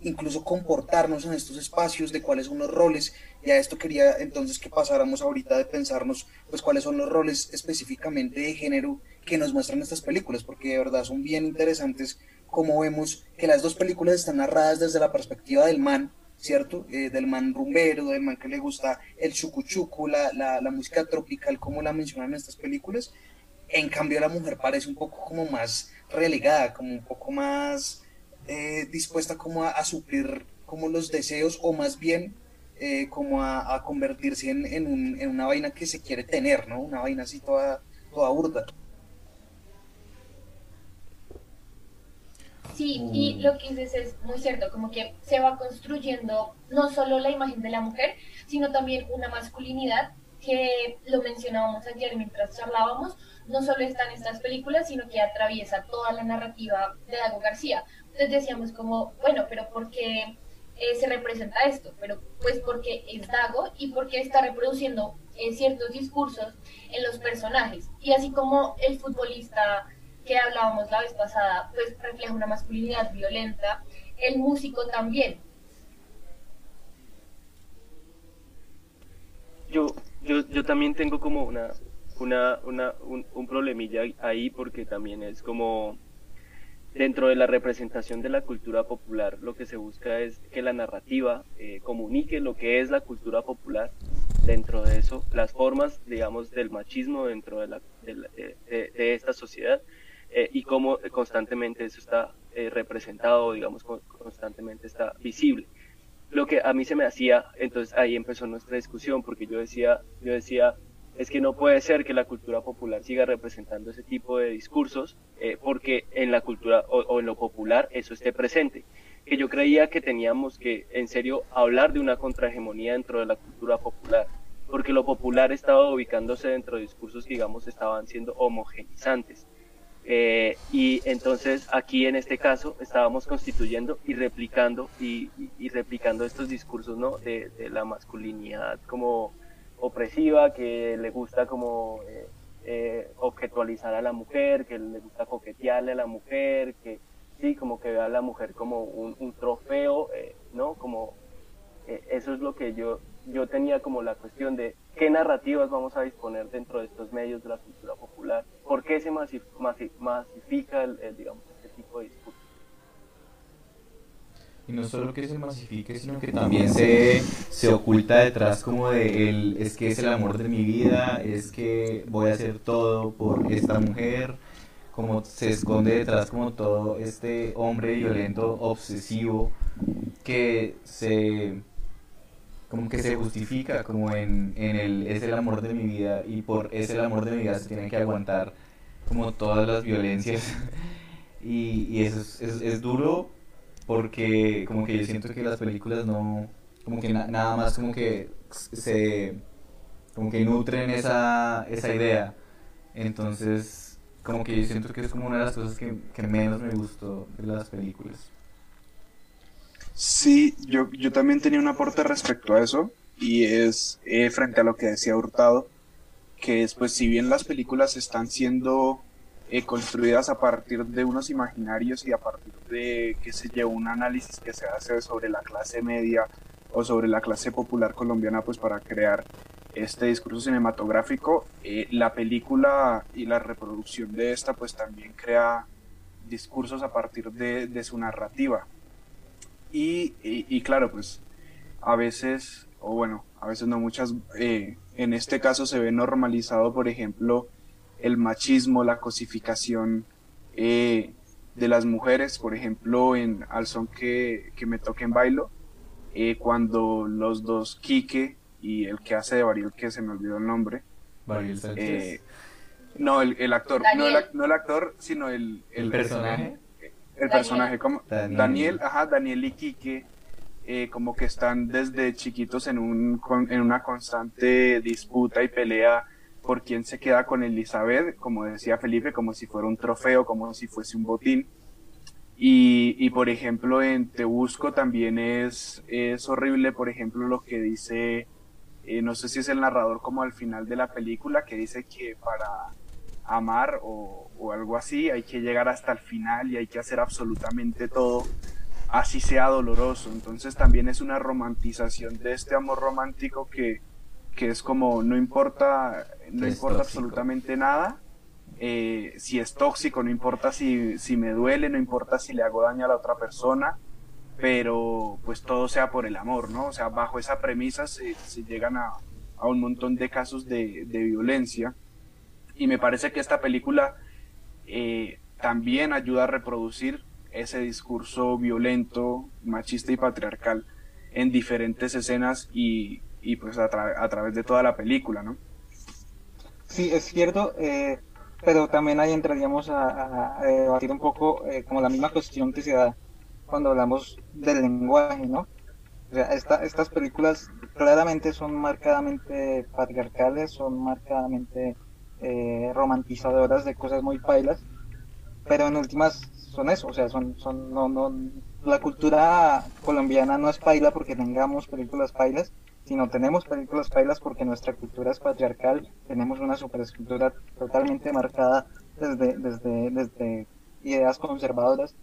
incluso comportarnos en estos espacios, de cuáles son los roles, y a esto quería entonces que pasáramos ahorita de pensarnos, pues cuáles son los roles específicamente de género que nos muestran estas películas, porque de verdad son bien interesantes como vemos que las dos películas están narradas desde la perspectiva del man, ¿cierto? Eh, del man rumbero, del man que le gusta el chucuchucu, la, la, la música tropical, como la mencionan en estas películas. En cambio, la mujer parece un poco como más relegada, como un poco más eh, dispuesta como a, a, suplir como los deseos o más bien eh, como a, a convertirse en, en, un, en, una vaina que se quiere tener, ¿no? Una vaina así toda, toda burda. Sí, y lo que dices es muy cierto, como que se va construyendo no solo la imagen de la mujer, sino también una masculinidad que lo mencionábamos ayer mientras charlábamos, no solo está en estas películas, sino que atraviesa toda la narrativa de Dago García. Entonces decíamos como, bueno, pero ¿por qué eh, se representa esto? Pero pues porque es Dago y porque está reproduciendo eh, ciertos discursos en los personajes. Y así como el futbolista que hablábamos la vez pasada, pues refleja una masculinidad violenta, el músico también. Yo, yo, yo también tengo como una, una, una un, un problemilla ahí porque también es como dentro de la representación de la cultura popular lo que se busca es que la narrativa eh, comunique lo que es la cultura popular dentro de eso las formas digamos del machismo dentro de, la, de, la, de, de esta sociedad eh, y cómo constantemente eso está eh, representado, digamos, constantemente está visible. Lo que a mí se me hacía, entonces ahí empezó nuestra discusión, porque yo decía, yo decía, es que no puede ser que la cultura popular siga representando ese tipo de discursos, eh, porque en la cultura o, o en lo popular eso esté presente. Que yo creía que teníamos que, en serio, hablar de una contrahegemonía dentro de la cultura popular, porque lo popular estaba ubicándose dentro de discursos que, digamos, estaban siendo homogenizantes eh, y entonces aquí en este caso estábamos constituyendo y replicando y, y, y replicando estos discursos ¿no? de, de, la masculinidad como opresiva, que le gusta como eh, eh, objetualizar a la mujer, que le gusta coquetearle a la mujer, que sí, como que ve a la mujer como un, un trofeo, eh, ¿no? Como eh, eso es lo que yo, yo tenía como la cuestión de qué narrativas vamos a disponer dentro de estos medios de la cultura popular, por qué se masif masif masifica el, el, digamos, este tipo de discurso. Y no solo que se masifique, sino que también se, se oculta detrás como de el, es que es el amor de mi vida, es que voy a hacer todo por esta mujer, como se esconde detrás como todo este hombre violento, obsesivo, que se como que se justifica como en, en el es el amor de mi vida y por es el amor de mi vida se tiene que aguantar como todas las violencias. Y, eso es, es, duro porque como que yo siento que las películas no como que na, nada más como que se como que nutren esa, esa idea. Entonces como que yo siento que es como una de las cosas que menos me gustó de las películas Sí, yo, yo también tenía un aporte respecto a eso y es eh, frente a lo que decía Hurtado, que es pues si bien las películas están siendo eh, construidas a partir de unos imaginarios y a partir de que se lleva un análisis que se hace sobre la clase media o sobre la clase popular colombiana pues para crear este discurso cinematográfico, eh, la película y la reproducción de esta pues también crea discursos a partir de, de su narrativa y, y, y, claro, pues a veces, o bueno, a veces no muchas, eh, en este caso se ve normalizado, por ejemplo, el machismo, la cosificación eh, de las mujeres, por ejemplo, en Al son que, que me toque en bailo, eh, cuando los dos, Quique y el que hace de Bariel, que se me olvidó el nombre. Bariel Sánchez. no, el, el actor, no el, no el, actor, sino el, el, ¿El personaje el personaje como Daniel. Daniel, ajá, Daniel y Quique eh, como que están desde chiquitos en, un, con- en una constante disputa y pelea por quién se queda con Elizabeth, como decía Felipe, como si fuera un trofeo, como si fuese un botín. Y, y por ejemplo, en Te Busco también es, es horrible, por ejemplo, lo que dice, eh, no sé si es el narrador como al final de la película, que dice que para amar o, o algo así hay que llegar hasta el final y hay que hacer absolutamente todo, así sea doloroso. Entonces también es una romantización de este amor romántico que, que es como no importa, no Es importa tóxico. absolutamente nada eh, si es tóxico, no importa si, si me duele, no importa si le hago daño a la otra persona, pero pues todo sea por el amor, ¿no? O sea, bajo esa premisa se, se llegan a, a un montón de casos de, de violencia y me parece que esta película eh, también ayuda a reproducir ese discurso violento, machista y patriarcal en diferentes escenas y, pues a, tra- a través de toda la película, ¿no? Sí, es cierto, eh, pero también ahí entraríamos a, debatir un poco eh, como la misma cuestión que se da cuando hablamos del lenguaje, ¿no? O estas películas claramente son marcadamente patriarcales, son marcadamente eh, romantizadoras de cosas muy pailas, pero en últimas son eso, o sea, son, son, no, no, la cultura colombiana no es paila porque tengamos películas pailas, sino tenemos películas pailas porque nuestra cultura es patriarcal, tenemos una superestructura totalmente marcada desde, desde, desde ideas conservadoras.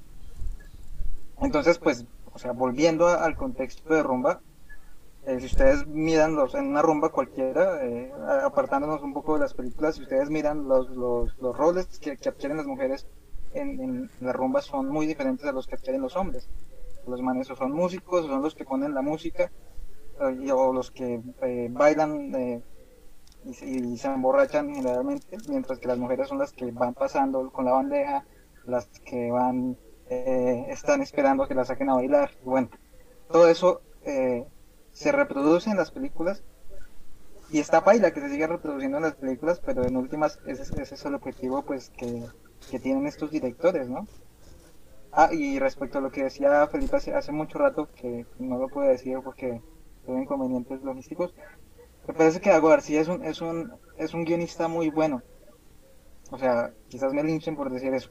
Entonces, pues, o sea, volviendo al contexto de rumba, eh, si ustedes miran los, en una rumba cualquiera, eh, apartándonos un poco de las películas, si ustedes miran los, los, los roles que, que adquieren las mujeres en, en la rumba son muy diferentes a los que adquieren los hombres. Los manes son músicos, son los que ponen la música, eh, o los que eh, bailan eh, y, y se emborrachan generalmente, mientras que las mujeres son las que van pasando con la bandeja, las que van, eh, están esperando que la saquen a bailar. Bueno, todo eso eh, se reproduce en las películas y está paila que se siga reproduciendo en las películas, pero en últimas ese, es- ese es el objetivo pues que, que tienen estos directores, ¿no? Ah, y respecto a lo que decía Felipe hace, hace mucho rato, que no lo puedo decir porque tuve inconvenientes logísticos, me parece que Dago García es un, es un, es un guionista muy bueno. O sea, quizás me linchen por decir eso,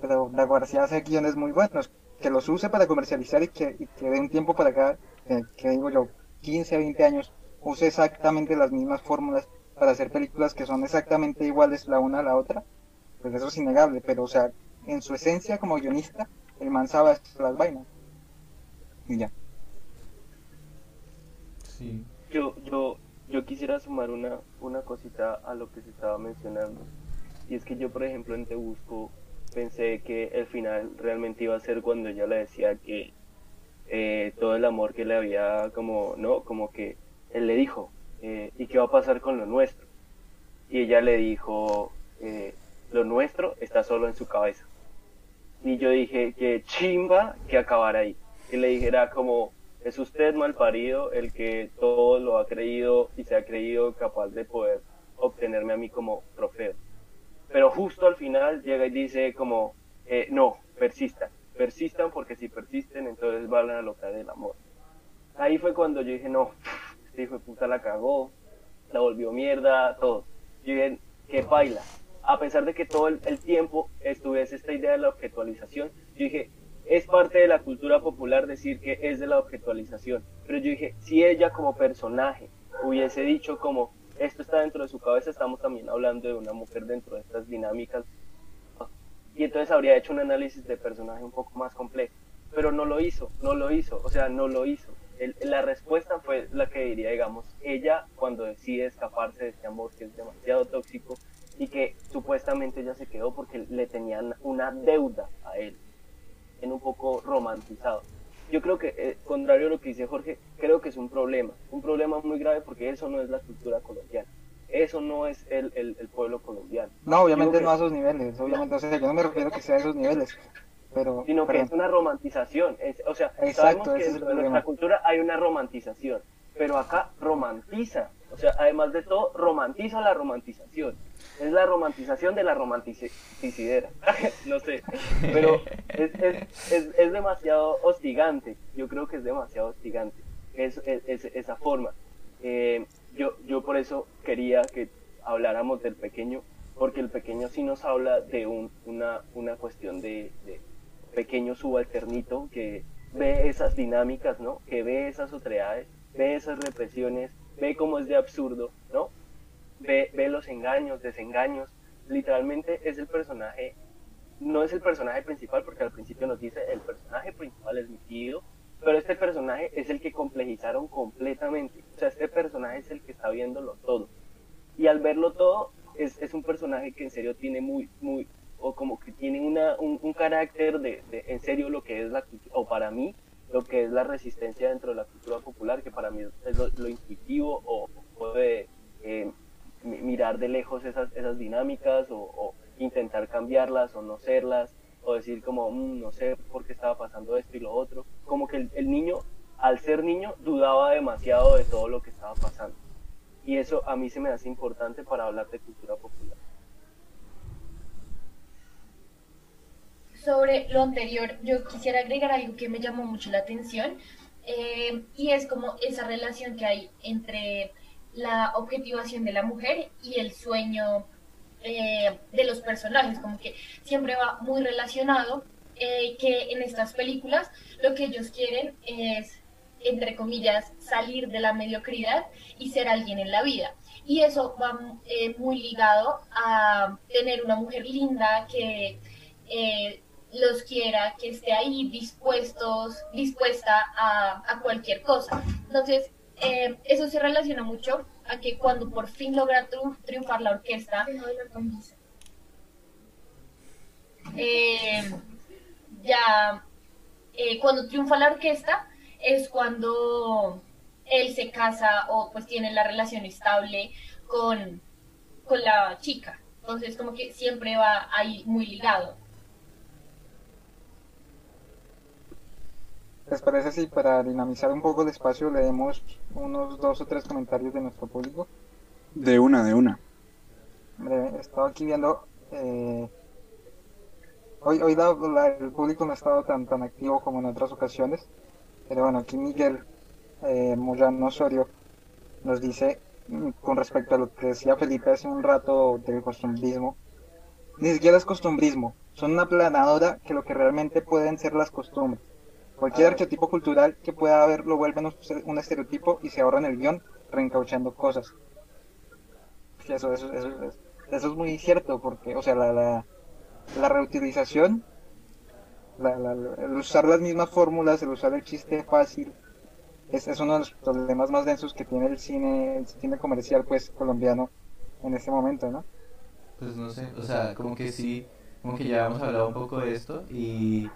pero Dago García hace guiones muy buenos, que los use para comercializar y que, y que de un tiempo para acá, que, que digo yo, 15, 20 años, use exactamente las mismas fórmulas para hacer películas que son exactamente iguales la una a la otra, pues eso es innegable, pero o sea, en su esencia como guionista, el man sabe las vainas. Y ya. Sí. Yo, yo, yo quisiera sumar una, una cosita a lo que se estaba mencionando. Y es que yo, por ejemplo, en Te Busco pensé que el final realmente iba a ser cuando ella le decía que eh, todo el amor que le había, como, ¿no? Como que él le dijo, eh, ¿y qué va a pasar con lo nuestro? Y ella le dijo, eh, lo nuestro está solo en su cabeza. Y yo dije, que chimba que acabara ahí. Que le dijera como, es usted mal parido el que todo lo ha creído y se ha creído capaz de poder obtenerme a mí como trofeo. Pero justo al final llega y dice como, eh, no, persistan, persistan porque si persisten entonces van a lograr el amor. Ahí fue cuando yo dije, no, este hijo de puta la cagó, la volvió mierda, todo. Yo dije, que baila. A pesar de que todo el, el tiempo estuviese esta idea de la objetualización, yo dije, es parte de la cultura popular decir que es de la objetualización. Pero yo dije, si ella como personaje hubiese dicho como, esto está dentro de su cabeza, estamos también hablando de una mujer dentro de estas dinámicas. Y entonces habría hecho un análisis de personaje un poco más complejo. Pero no lo hizo, no lo hizo, o sea, no lo hizo. El- la respuesta fue la que diría, digamos, ella cuando decide escaparse de este amor que es demasiado tóxico y que supuestamente ella se quedó porque le tenían una deuda a él, en un poco romantizado. Yo creo que, eh, contrario a lo que dice Jorge, creo que es un problema, un problema muy grave porque eso no es la cultura colombiana, eso no es el, el, el pueblo colombiano, No, obviamente no a esos niveles, obviamente, o sea, yo no me refiero que sea a esos niveles, pero... sino que es una romantización. Es- o sea, Exacto, sabemos que problema. nuestra cultura hay una romantización, pero acá romantiza. O sea, además de todo, romantiza la romantización. es la romantización de la romanticidera, no sé, pero es, es, es, es, demasiado hostigante, yo creo que es demasiado hostigante es, esa forma. Eh, yo, yo por eso quería que habláramos del pequeño, porque el pequeño sí nos habla de un, una, una cuestión de, de pequeño subalternito que ve esas dinámicas, ¿no? Que ve esas otredades, ve esas represiones, ve cómo es de absurdo, ¿no? Ve, ve los engaños, desengaños. Literalmente es el personaje, no es el personaje principal, porque al principio nos dice el personaje principal es mi tío, pero este personaje es el que complejizaron completamente. O sea, este personaje es el que está viéndolo todo. Y al verlo todo, es, es un personaje que en serio tiene muy, muy, o como que tiene una, un, un carácter de, de, en serio lo que es la o para mí, lo que es la resistencia dentro de la cultura popular, que para mí es lo, intuitivo o puede eh, mirar de lejos esas, esas dinámicas o, o, intentar cambiarlas o no serlas o decir como, mmm, no sé por qué estaba pasando esto y lo otro. Como que el niño, al ser niño, dudaba demasiado de todo lo que estaba pasando. Y eso a mí se me hace importante para hablar de cultura popular. Sobre lo anterior, yo quisiera agregar algo que me llamó mucho la atención eh, y es como esa relación que hay entre la objetivación de la mujer y el sueño eh, de los personajes, como que siempre va muy relacionado, eh, que en estas películas lo que ellos quieren es, entre comillas, salir de la mediocridad y ser alguien en la vida. Y eso va muy ligado a tener una mujer linda que los quiera, que esté ahí dispuestos, dispuesta a, a cualquier cosa. Entonces, eh, eso se relaciona mucho a que cuando por fin logra tri triunfar la orquesta, eh, ya eh, cuando triunfa la orquesta es cuando él se casa o pues tiene la relación estable con, con la chica. Entonces como que siempre va ahí muy ligado. ¿Les parece si para dinamizar un poco el espacio leemos unos dos o tres comentarios de nuestro público? De una, de una. Hombre, he estado aquí viendo... Eh, hoy hoy la, la, el público no ha estado tan, tan activo como en otras ocasiones, pero bueno, aquí Miguel eh, Moyano Osorio nos dice mm, con respecto a lo que decía Felipe hace un rato del costumbrismo, ni siquiera es costumbrismo, son una planadora que lo que realmente pueden ser las costumbres. Cualquier arquetipo cultural que pueda haber lo vuelven un estereotipo y se ahorran el guion reencauchando cosas. Eso, eso, eso, eso, es muy cierto, porque, o sea, la, la, la reutilización, la, la, el usar las mismas fórmulas, el usar el chiste fácil, es, es uno de los problemas más densos que tiene el cine, el cine comercial, pues, colombiano en este momento, ¿no? Pues no sé, o sea, como que sí, como que ya hemos hablado un poco de esto y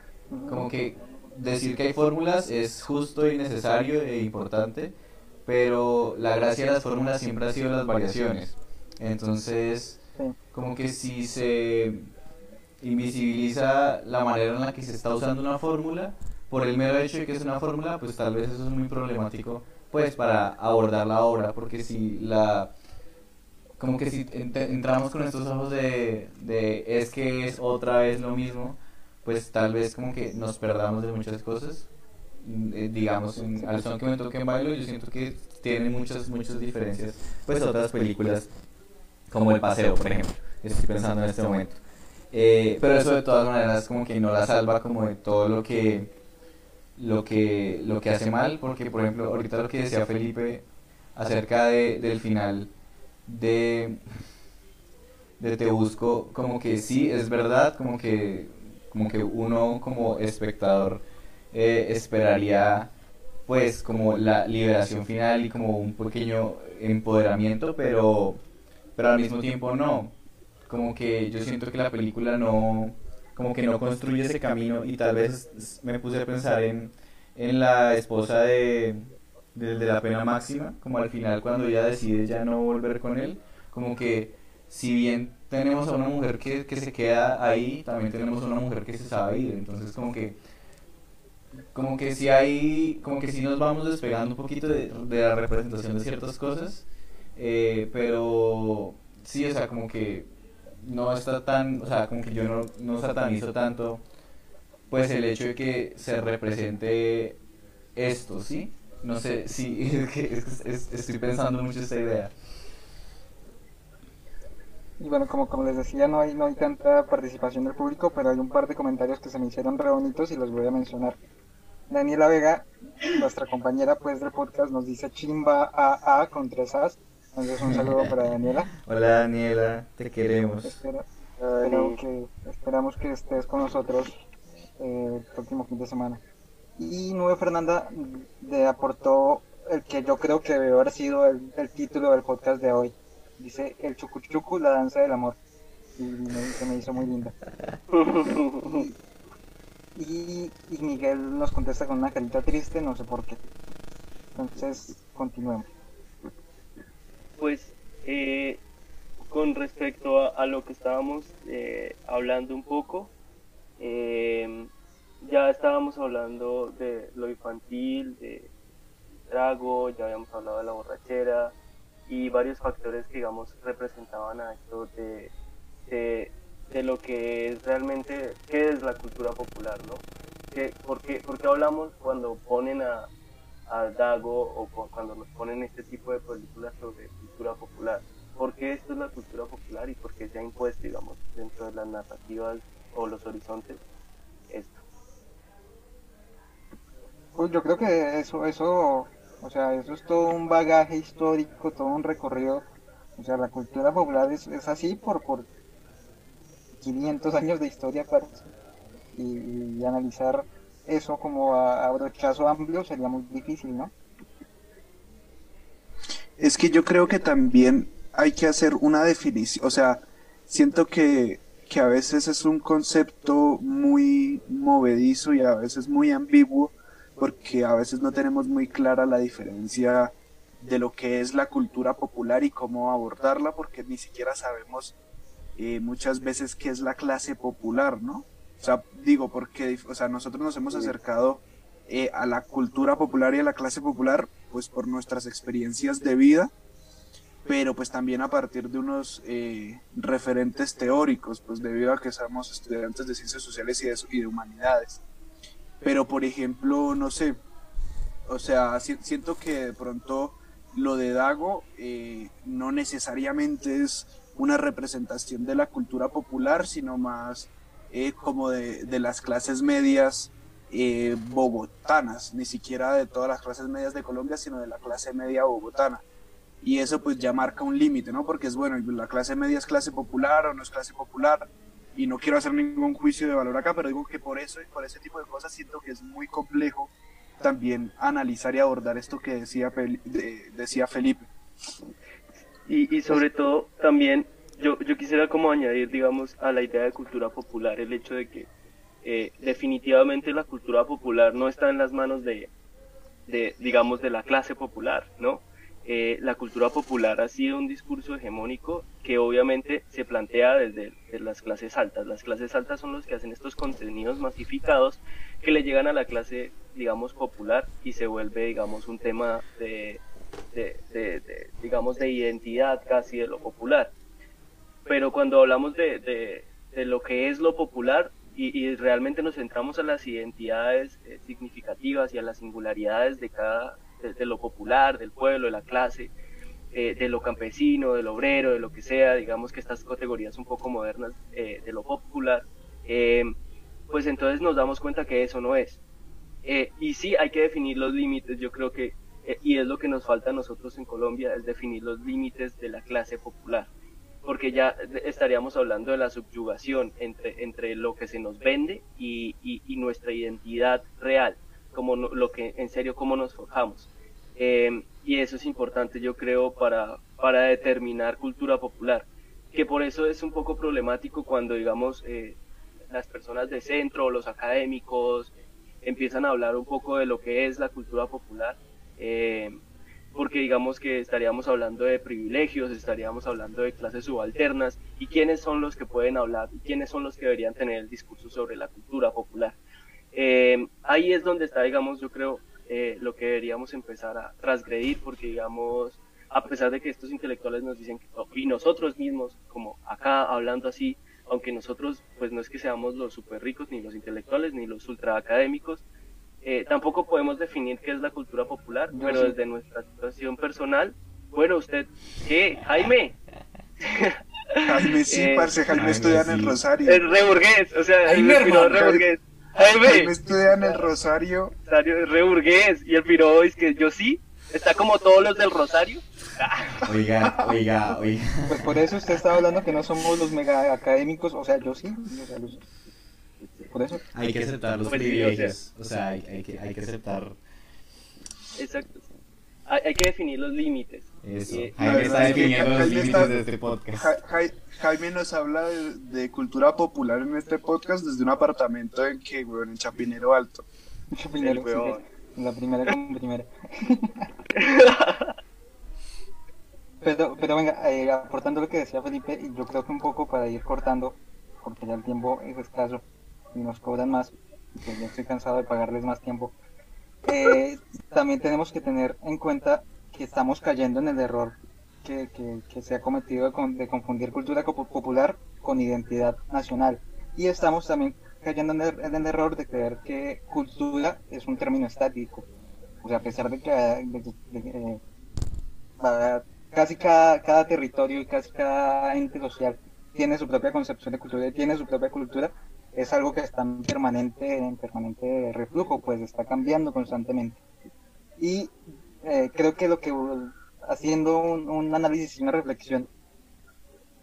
como que decir que hay fórmulas es justo y necesario e importante, pero la gracia de las fórmulas siempre ha sido las variaciones. Entonces, como que si se invisibiliza la manera en la que se está usando una fórmula, por el mero hecho de que es una fórmula, pues tal vez eso es muy problemático pues para abordar la obra, porque si la como que si entramos con estos ojos de, de es que es otra vez lo mismo, pues tal vez como que nos perdamos de muchas cosas. Eh, digamos, en, al son que me toque en bailo, yo siento que tiene muchas, muchas diferencias, pues otras películas, como El Paseo, por ejemplo, estoy pensando en este momento. Eh, pero eso de todas maneras como que no la salva como de todo lo que lo que lo que hace mal porque por ejemplo ahorita lo que decía Felipe acerca de, del final de de Te Busco como que sí es verdad como que como que uno como espectador eh, esperaría pues como la liberación final y como un pequeño empoderamiento, pero, pero al mismo tiempo no. Como que yo siento que la película no, como que no construye ese camino y tal vez me puse a pensar en, en la esposa de, de, de la pena máxima, como al final cuando ella decide ya no volver con él, como que si bien tenemos a una mujer que, que se queda ahí, también tenemos a una mujer que se sabe ir. Entonces como que como que si hay, como que si nos vamos despegando un poquito de, de la representación de ciertas cosas, eh, pero sí, o sea, como que no está tan, o sea, como que yo no, no satanizo tanto, pues el hecho de que se represente esto, ¿sí? No sé, sí, es que es- es- estoy pensando mucho esta idea. Y bueno, como, como les decía, no hay, no hay tanta participación del público, pero hay un par de comentarios que se me hicieron re bonitos y los voy a mencionar. Daniela Vega, nuestra compañera pues del podcast, nos dice chimba AA con tres As. Entonces un saludo para Daniela. Hola Daniela, te queremos. Espero- que, esperamos que estés con nosotros eh, el próximo fin de semana. Y Nube Fernanda le aportó el que yo creo que debe haber sido el, el título del podcast de hoy. Dice El Chucuchucu, la danza del amor. Y me, se me hizo muy linda. Y, y Miguel nos contesta con una carita triste, no sé por qué. Entonces, continuemos. Pues eh, con respecto a, a lo que estábamos eh, hablando un poco, eh, ya estábamos hablando de lo infantil, de trago, ya habíamos hablado de la borrachera y varios factores que digamos representaban a esto de, de, lo que es realmente, qué es la cultura popular, ¿no? ¿Qué, por, qué, por qué hablamos cuando ponen a, a Dago o cu- cuando nos ponen este tipo de películas sobre cultura popular. ¿Por qué esto es la cultura popular y por qué se ha impuesto, digamos, dentro de las narrativas o los horizontes esto? Pues yo creo que eso, eso, o sea, eso es todo un bagaje histórico, todo un recorrido. O sea, la cultura popular es, así por, por 500 años de historia, parece. Y, y analizar eso como a, a brochazo amplio sería muy difícil, ¿no? Es que yo creo que también hay que hacer una definición, o sea, siento que, que a veces es un concepto muy movedizo y a veces muy ambiguo, porque a veces no tenemos muy clara la diferencia de lo que es la cultura popular y cómo abordarla, porque ni siquiera sabemos eh, muchas veces qué es la clase popular, ¿no? O sea, digo, porque o sea, nosotros nos hemos acercado eh, a la cultura popular y a la clase popular, pues por nuestras experiencias de vida, pero pues también a partir de unos eh, referentes teóricos, pues debido a que somos estudiantes de ciencias sociales y y de humanidades. Pero por ejemplo, no sé, o sea, si- siento que de pronto lo de Dago eh, no necesariamente es una representación de la cultura popular, sino más eh, como de, de las clases medias eh, bogotanas, ni siquiera de todas las clases medias de Colombia, sino de la clase media bogotana. Y eso pues ya marca un límite, ¿no? Porque es bueno, la clase media es clase popular o no es clase popular, y no quiero hacer ningún juicio de valor acá, pero digo que por eso y por ese tipo de cosas siento que es muy complejo también analizar y abordar esto que decía, de- decía Felipe. Y, y sobre todo también yo, yo quisiera como añadir, digamos, a la idea de cultura popular el hecho de que eh, definitivamente la cultura popular no está en las manos de, de digamos, de la clase popular, ¿no? Eh, la cultura popular ha sido un discurso hegemónico que obviamente se plantea desde, las clases altas. Las clases altas son los que hacen estos contenidos masificados que le llegan a la clase, digamos, popular y se vuelve, digamos, un tema de, digamos, de identidad casi de lo popular. Pero cuando hablamos de lo que es lo popular y, y realmente nos centramos a las identidades eh, significativas y a las singularidades de cada, de, lo popular, del pueblo, de la clase, eh, de lo campesino, del obrero, de lo que sea, digamos que estas categorías un poco modernas eh, de lo popular, eh, pues entonces nos damos cuenta que eso no es. Y sí, hay que definir los límites, yo creo que, y es lo que nos falta a nosotros en Colombia, es definir los límites de la clase popular, porque ya estaríamos hablando de la subyugación entre, entre lo que se nos vende y- y nuestra identidad real, como no- lo que en serio, cómo nos forjamos. Eh, y eso es importante, yo creo, para, para determinar cultura popular, que por eso es un poco problemático cuando, digamos, eh, las personas de centro, los académicos, empiezan a hablar un poco de lo que es la cultura popular, eh, porque digamos que estaríamos hablando de privilegios, estaríamos hablando de clases subalternas, y quiénes son los que pueden hablar, y quiénes son los que deberían tener el discurso sobre la cultura popular. Eh, ahí es donde está, digamos, yo creo, eh, lo que deberíamos empezar a transgredir, porque digamos, a pesar de que estos intelectuales nos dicen que, y nosotros mismos, como acá hablando así, aunque nosotros pues no es que seamos los súper ricos, ni los intelectuales, ni los ultra académicos, eh, tampoco podemos definir qué es la cultura popular, pero sí. desde nuestra situación personal, bueno, usted, ¿qué? Jaime, Jaime sí, Eh, parce, Jaime Jaime estudia en el Rosario. es re burgués, o sea, Jaime, el piro estudia en el Rosario. Rosario es re burgués, y el piro es que yo sí, está como todos los del Rosario. Oiga, oiga, oiga. Pues por eso usted estaba hablando que no somos los mega académicos, o sea, yo sí, o sea, los- por eso. Hay que aceptar los Pues privilegios. O sea, hay, hay que, hay que aceptar Exacto. Hay, hay que definir los límites. eso. Eh, Jaime está definiendo los límites de este podcast. Ja- Ja- Jaime nos habla de, de cultura popular en este podcast desde un apartamento en que, weón, en Chapinero Alto. Huevón. sí, la primera como primera. Pero, pero venga, eh, aportando lo que decía Felipe, y yo creo que un poco para ir cortando, porque ya el tiempo es escaso y nos cobran más, y pues ya estoy cansado de pagarles más tiempo. Eh, también tenemos que tener en cuenta que estamos cayendo en el error que, que- se ha cometido de, con- de confundir cultura popular con identidad nacional. Y estamos también cayendo en el, error de creer que cultura es un término estático. O sea, a pesar de que, eh, casi cada, cada territorio y casi cada ente social tiene su propia concepción de cultura y tiene su propia cultura, es algo que está en permanente, en permanente reflujo, pues está cambiando constantemente. Y eh, creo que lo que haciendo un, un análisis y una reflexión,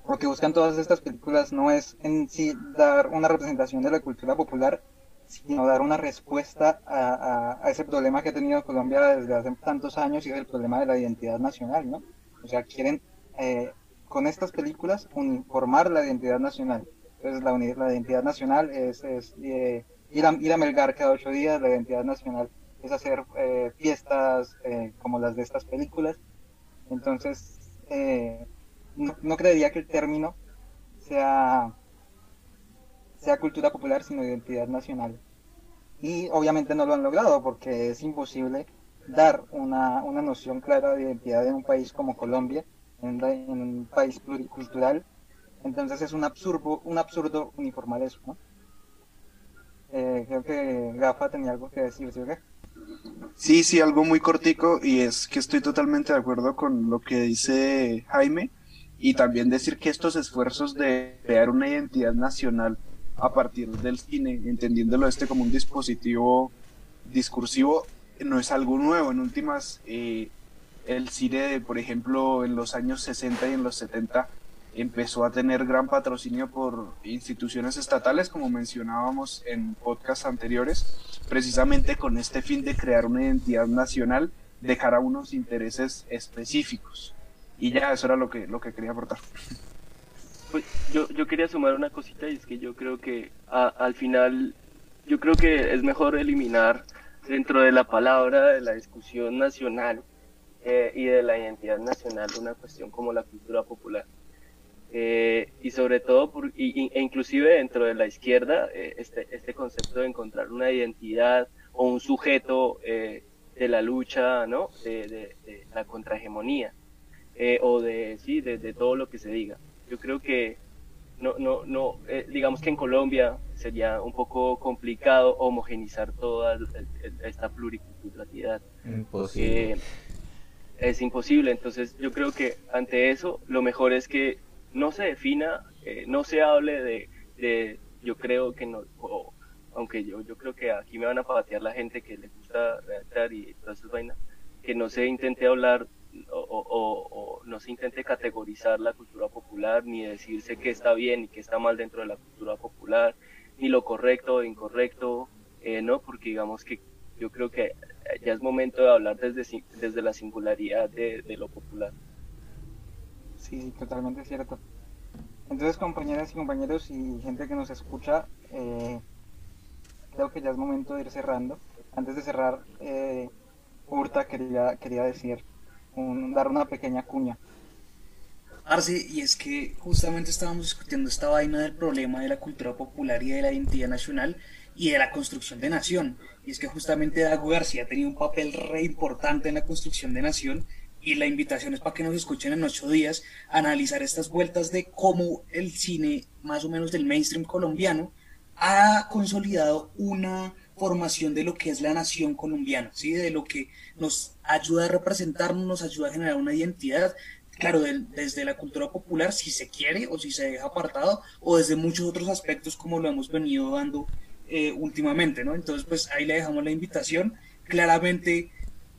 lo que buscan todas estas películas no es en sí dar una representación de la cultura popular, sino dar una respuesta a, a- ese problema que ha tenido Colombia desde hace tantos años y es el problema de la identidad nacional, ¿no? O sea, quieren eh, con estas películas uniformar la identidad nacional. Entonces la, uni- la identidad nacional es, eh, ir, a, ir a Melgar cada ocho días, la identidad nacional es hacer eh, fiestas eh, como las de estas películas. Entonces, no, creería que el término sea, sea cultura popular, sino identidad nacional. Y obviamente no lo han logrado porque es imposible dar una, una noción clara de identidad en un país como Colombia, en un país pluricultural. Entonces es un absurdo, un absurdo uniformar eso, ¿no? Eh, creo que Gafa tenía algo que decir, ¿sí sí, algo muy cortico y es que estoy totalmente de acuerdo con lo que dice Jaime y también decir que estos esfuerzos de crear una identidad nacional a partir del cine, entendiéndolo este como un dispositivo discursivo, no es algo nuevo. En últimas, eh, el cine, por ejemplo, en los años 60 y en los 70 empezó a tener gran patrocinio por instituciones estatales, como mencionábamos en podcasts anteriores, precisamente con este fin de crear una identidad nacional, dejar a unos intereses específicos. Y ya, eso era lo que, lo que quería aportar. Pues yo, yo quería sumar una cosita y es que yo creo que a- al final, yo creo que es mejor eliminar dentro de la palabra de la discusión nacional eh, y de la identidad nacional una cuestión como la cultura popular. Eh, y sobre todo, por, y, e inclusive dentro de la izquierda, eh, este, este concepto de encontrar una identidad o un sujeto eh, de la lucha, ¿no? De, de- de la contrahegemonía o de, sí, de, de todo lo que se diga. Yo creo que no, no, no, digamos que en Colombia sería un poco complicado homogenizar toda el- el- esta pluriculturalidad. Imposible. Es imposible, entonces yo creo que ante eso lo mejor es que no se defina, eh, no se hable de, de yo creo que no, o- aunque yo, yo creo que aquí me van a patear la gente que le gusta redactar y todas esas vainas, que no se intente hablar o, o- no se intente categorizar la cultura popular, ni decirse que está bien y que está mal dentro de la cultura popular, ni lo correcto o incorrecto, eh, ¿no? Porque digamos que yo creo que ya es momento de hablar desde, desde la singularidad de, de lo popular. Sí, totalmente cierto. Entonces, compañeras y compañeros y gente que nos escucha, eh, creo que ya es momento de ir cerrando. Antes de cerrar, eh, Hurta quería, quería decir, un- dar una pequeña cuña. Arce, y es que justamente estábamos discutiendo esta vaina del problema de la cultura popular y de la identidad nacional y de la construcción de nación. Y es que justamente Dago García tenido un papel re importante en la construcción de nación y la invitación es para que nos escuchen en ocho días, analizar estas vueltas de cómo el cine, más o menos del mainstream colombiano, ha consolidado una formación de lo que es la nación colombiana, ¿sí? de lo que nos ayuda a representarnos, nos ayuda a generar una identidad, claro, desde la cultura popular, si se quiere o si se deja apartado, o desde muchos otros aspectos como lo hemos venido dando eh, últimamente, ¿no? Entonces, pues ahí le dejamos la invitación. Claramente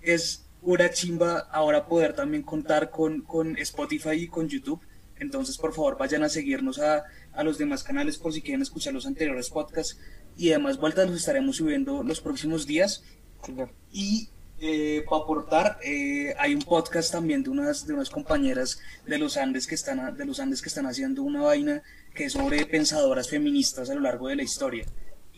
es una chimba ahora poder también contar con, con Spotify y con YouTube. Entonces, por favor, vayan a seguirnos a, a los demás canales por si quieren escuchar los anteriores podcasts y demás vueltas los estaremos subiendo los próximos días. Y eh, para aportar, eh, hay un podcast también de unas, de unas compañeras de los Andes que están, de los Andes que están haciendo una vaina que es sobre pensadoras feministas a lo largo de la historia.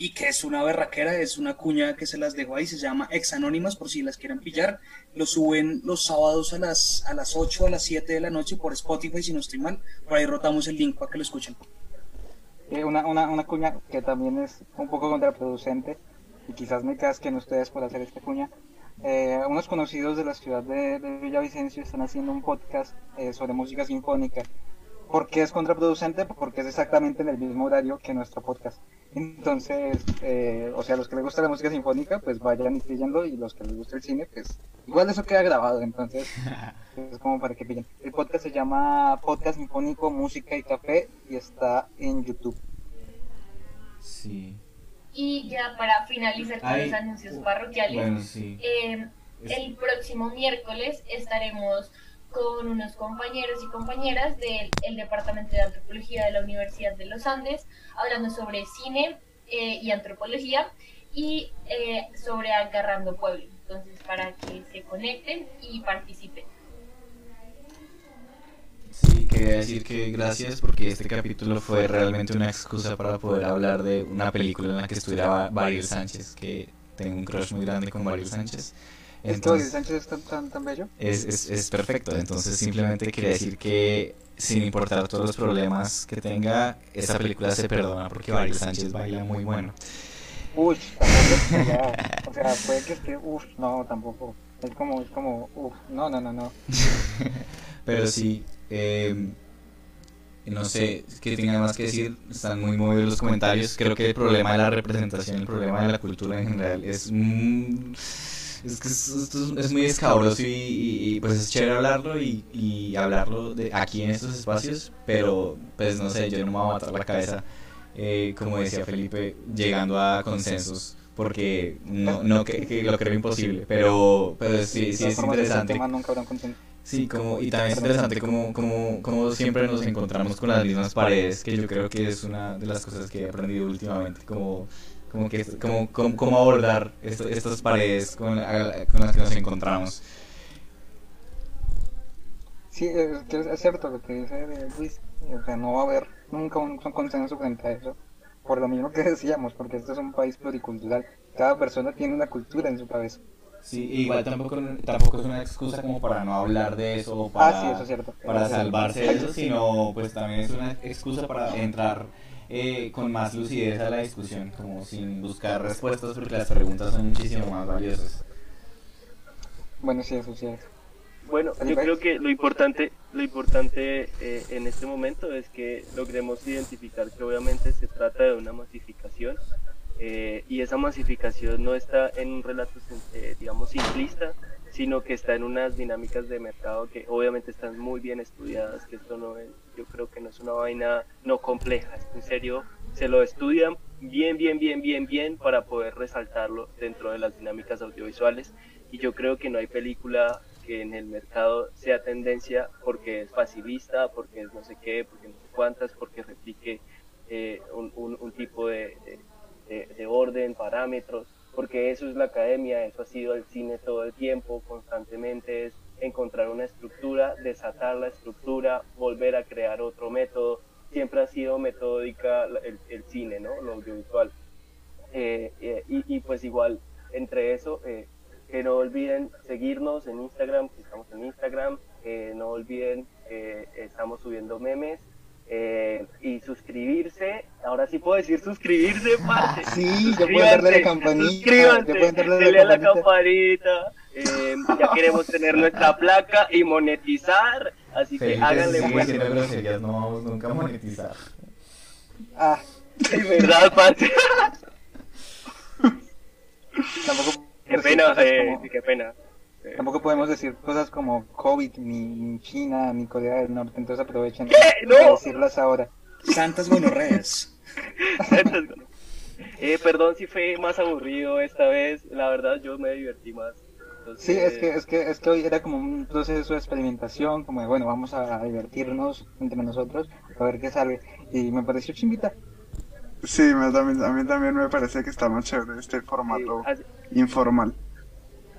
Y que es una berraquera, es una cuña que se las dejo ahí, se llama Ex Anónimas por si las quieren pillar. Lo suben los sábados a las, a las 8 a las 7 de la noche por Spotify, si no estoy mal. Por ahí rotamos el link para que lo escuchen. Eh, una, una, una cuña que también es un poco contraproducente y quizás me casquen ustedes por hacer esta cuña. Eh, unos conocidos de la ciudad de, de Villavicencio están haciendo un podcast eh, sobre música sinfónica. ¿Por qué es contraproducente? Porque es exactamente en el mismo horario que nuestro podcast. Entonces, eh, o sea, los que les gusta la música sinfónica, pues vayan y pillenlo, y los que les gusta el cine, pues igual eso queda grabado, entonces es como para que pillen. El podcast se llama Podcast Sinfónico Música y Café y está en YouTube. Sí. Y ya para finalizar con Ay, los anuncios uh, parroquiales, Bueno, sí. eh, Es- el próximo miércoles estaremos con unos compañeros y compañeras del el Departamento de Antropología de la Universidad de los Andes, hablando sobre cine eh, y antropología y eh, sobre Agarrando Pueblo. Entonces, para que se conecten y participen. Sí, quería decir que gracias porque este capítulo fue realmente una excusa para poder hablar de una película en la que estuviera Ba- Baril Sánchez, que tengo un crush muy grande con Baril Sánchez. ¿Es que Odile Entonces, Sánchez es tan, tan, tan bello? es, es, es perfecto. Entonces, simplemente quería decir que, sin importar todos los problemas que tenga, esa película se perdona porque Baril Sánchez baila muy bueno. Uy, tampoco o sea, puede que esté, uff, no, tampoco. Es como, es como, uff, no, no, no, no. Pero sí, eh, no sé qué tengan más que decir, están muy movidos los comentarios. Creo que el problema de la representación, el problema de la cultura en general es. mm, es que es, esto es- es muy escabroso y, y- y, pues es chévere hablarlo y, y hablarlo de aquí en estos espacios, pero pues no sé, yo no me voy a matar la cabeza, eh, como decía Felipe, llegando a consensos, porque no, no que, que lo creo imposible, pero, pero sí, sí es interesante. Sí, como, y también es interesante como, como, como siempre nos encontramos con las mismas paredes, que yo creo que es una de las cosas que he aprendido últimamente, como, como, que, como, como, cómo abordar esto- estas paredes con, la- con las que nos encontramos. Sí, es, que es- cierto lo que dice de Luis, o sea, no va a haber nunca un, un consenso frente a eso, por lo mismo que decíamos, porque esto es un país pluricultural, cada persona tiene una cultura en su cabeza. Sí, igual tampoco, tampoco es una excusa como para no hablar de eso o para, Ah, sí, eso es cierto. para salvarse de eso, sino pues también es una excusa para entrar eh, con más lucidez a la discusión, como sin buscar respuestas porque las preguntas son muchísimo más valiosas. Bueno, sí, eso sí es. Bueno, yo creo que lo importante, lo importante eh, en este momento es que logremos identificar que obviamente se trata de una masificación eh, y esa masificación no está en un relato, eh, digamos, simplista, sino que está en unas dinámicas de mercado que obviamente están muy bien estudiadas, que esto no es, yo creo que no es una vaina no compleja, en serio, se lo estudian bien, bien, bien, bien, bien para poder resaltarlo dentro de las dinámicas audiovisuales. Y yo creo que no hay película que en el mercado sea tendencia porque es facilista, porque es no sé qué, porque no sé cuántas, porque replique eh, un, un- tipo de- de orden, parámetros, porque eso es la academia, eso ha sido el cine todo el tiempo, constantemente es encontrar una estructura, desatar la estructura, volver a crear otro método, siempre ha sido metódica el, el cine, ¿no? Lo audiovisual. Eh, eh, y, pues igual, entre eso, eh, que no olviden seguirnos en Instagram, que estamos en Instagram, no olviden que estamos subiendo memes eh, y suscribirse, ahora sí puedo decir suscribirse, parce. Sí, ya pueden darle la campanita, suscríbanse, ya pueden darle la denle a la campanita. Eh, ya queremos tener nuestra placa y monetizar. Así que Felipe háganle sigue pues. diciendo groserías, no vamos nunca a monetizar. Ah, De verdad, parce. tampoco Qué pena, eh, como- sí, qué pena. Tampoco podemos decir cosas como COVID, ni, ni China, ni Corea del Norte, entonces aprovechen ¿Qué? ¡No! para decirlas ahora. Santas gonorreas. eh, perdón si fue más aburrido esta vez. La verdad, yo me divertí más. Entonces, Sí, es que, es que, es que hoy era como un proceso de experimentación, como de, bueno, vamos a divertirnos entre nosotros, a ver qué sale. Y me pareció chimbita. Sí, me- también- a mí también me parece que está más chévere este sí, formato así, informal.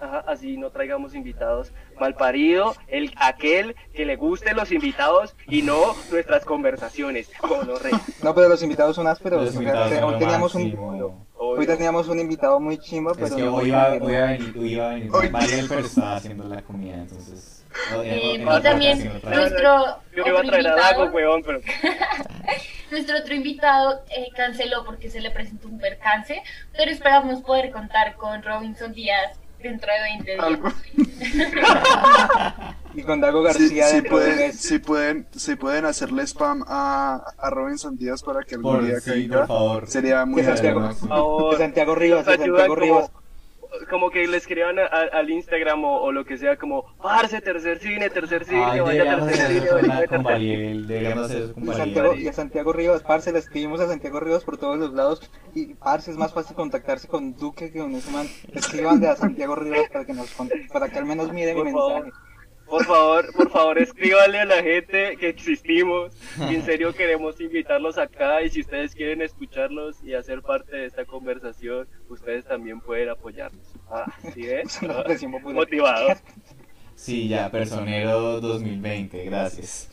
Ajá, así no traigamos invitados malparido, el aquel que le gusten los invitados y no nuestras conversaciones. Gonorrea. No, pero los invitados son ásperos. Los o sea, invitados hoy son lo teníamos un, hoy teníamos un invitado muy chimba, pero Es que hoy muy iba, hoy a venir, hoy iba a venir Hoy- Mariel, pero estaba haciendo la comida, entonces... en- Eh, en y también nuestro Yo iba a otro traer a Dago, invitado, weón, pero nuestro otro invitado eh, canceló porque se le presentó un percance, pero esperamos poder contar con Robinson Díaz dentro de 20 días. Algo. Y con Dago García de un pueden, mes. si pueden, si pueden hacerle spam a, a Robinson Díaz para que algún Por, día sí, caiga, por favor. sería muy Santiago, de Santiago Rivas, de Santiago Rivas. Como, que le escriban a- a- al Instagram o, o lo que sea, como, parce, tercer cine, tercer cine, Ay, vaya tercer cine, vaya tercer Mariel, deberíamos hacer eso con Y Mariel. Santiago, y a Santiago Rivas, parce, le escribimos a Santiago Rivas por todos los lados. Y parce, es más fácil contactarse con Duque que con ese man. Escriban a Santiago Rivas para que nos para que al menos mire mi favor. Por favor, por favor, escríbanle a la gente que existimos. Y en serio queremos invitarlos acá. Y si ustedes quieren escucharlos y hacer parte de esta conversación, ustedes también pueden apoyarnos. Ah, ¿sí ves? Motivado. Sí, ya, Personero 2020, gracias.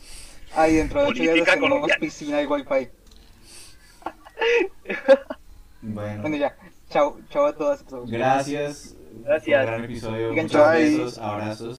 Ay, dentro de ocho días tenemos piscina y wifi. Bueno, Bueno, ya. Chao, chao a todas gracias. Gracias. Un gran episodio. Muchos besos, abrazos.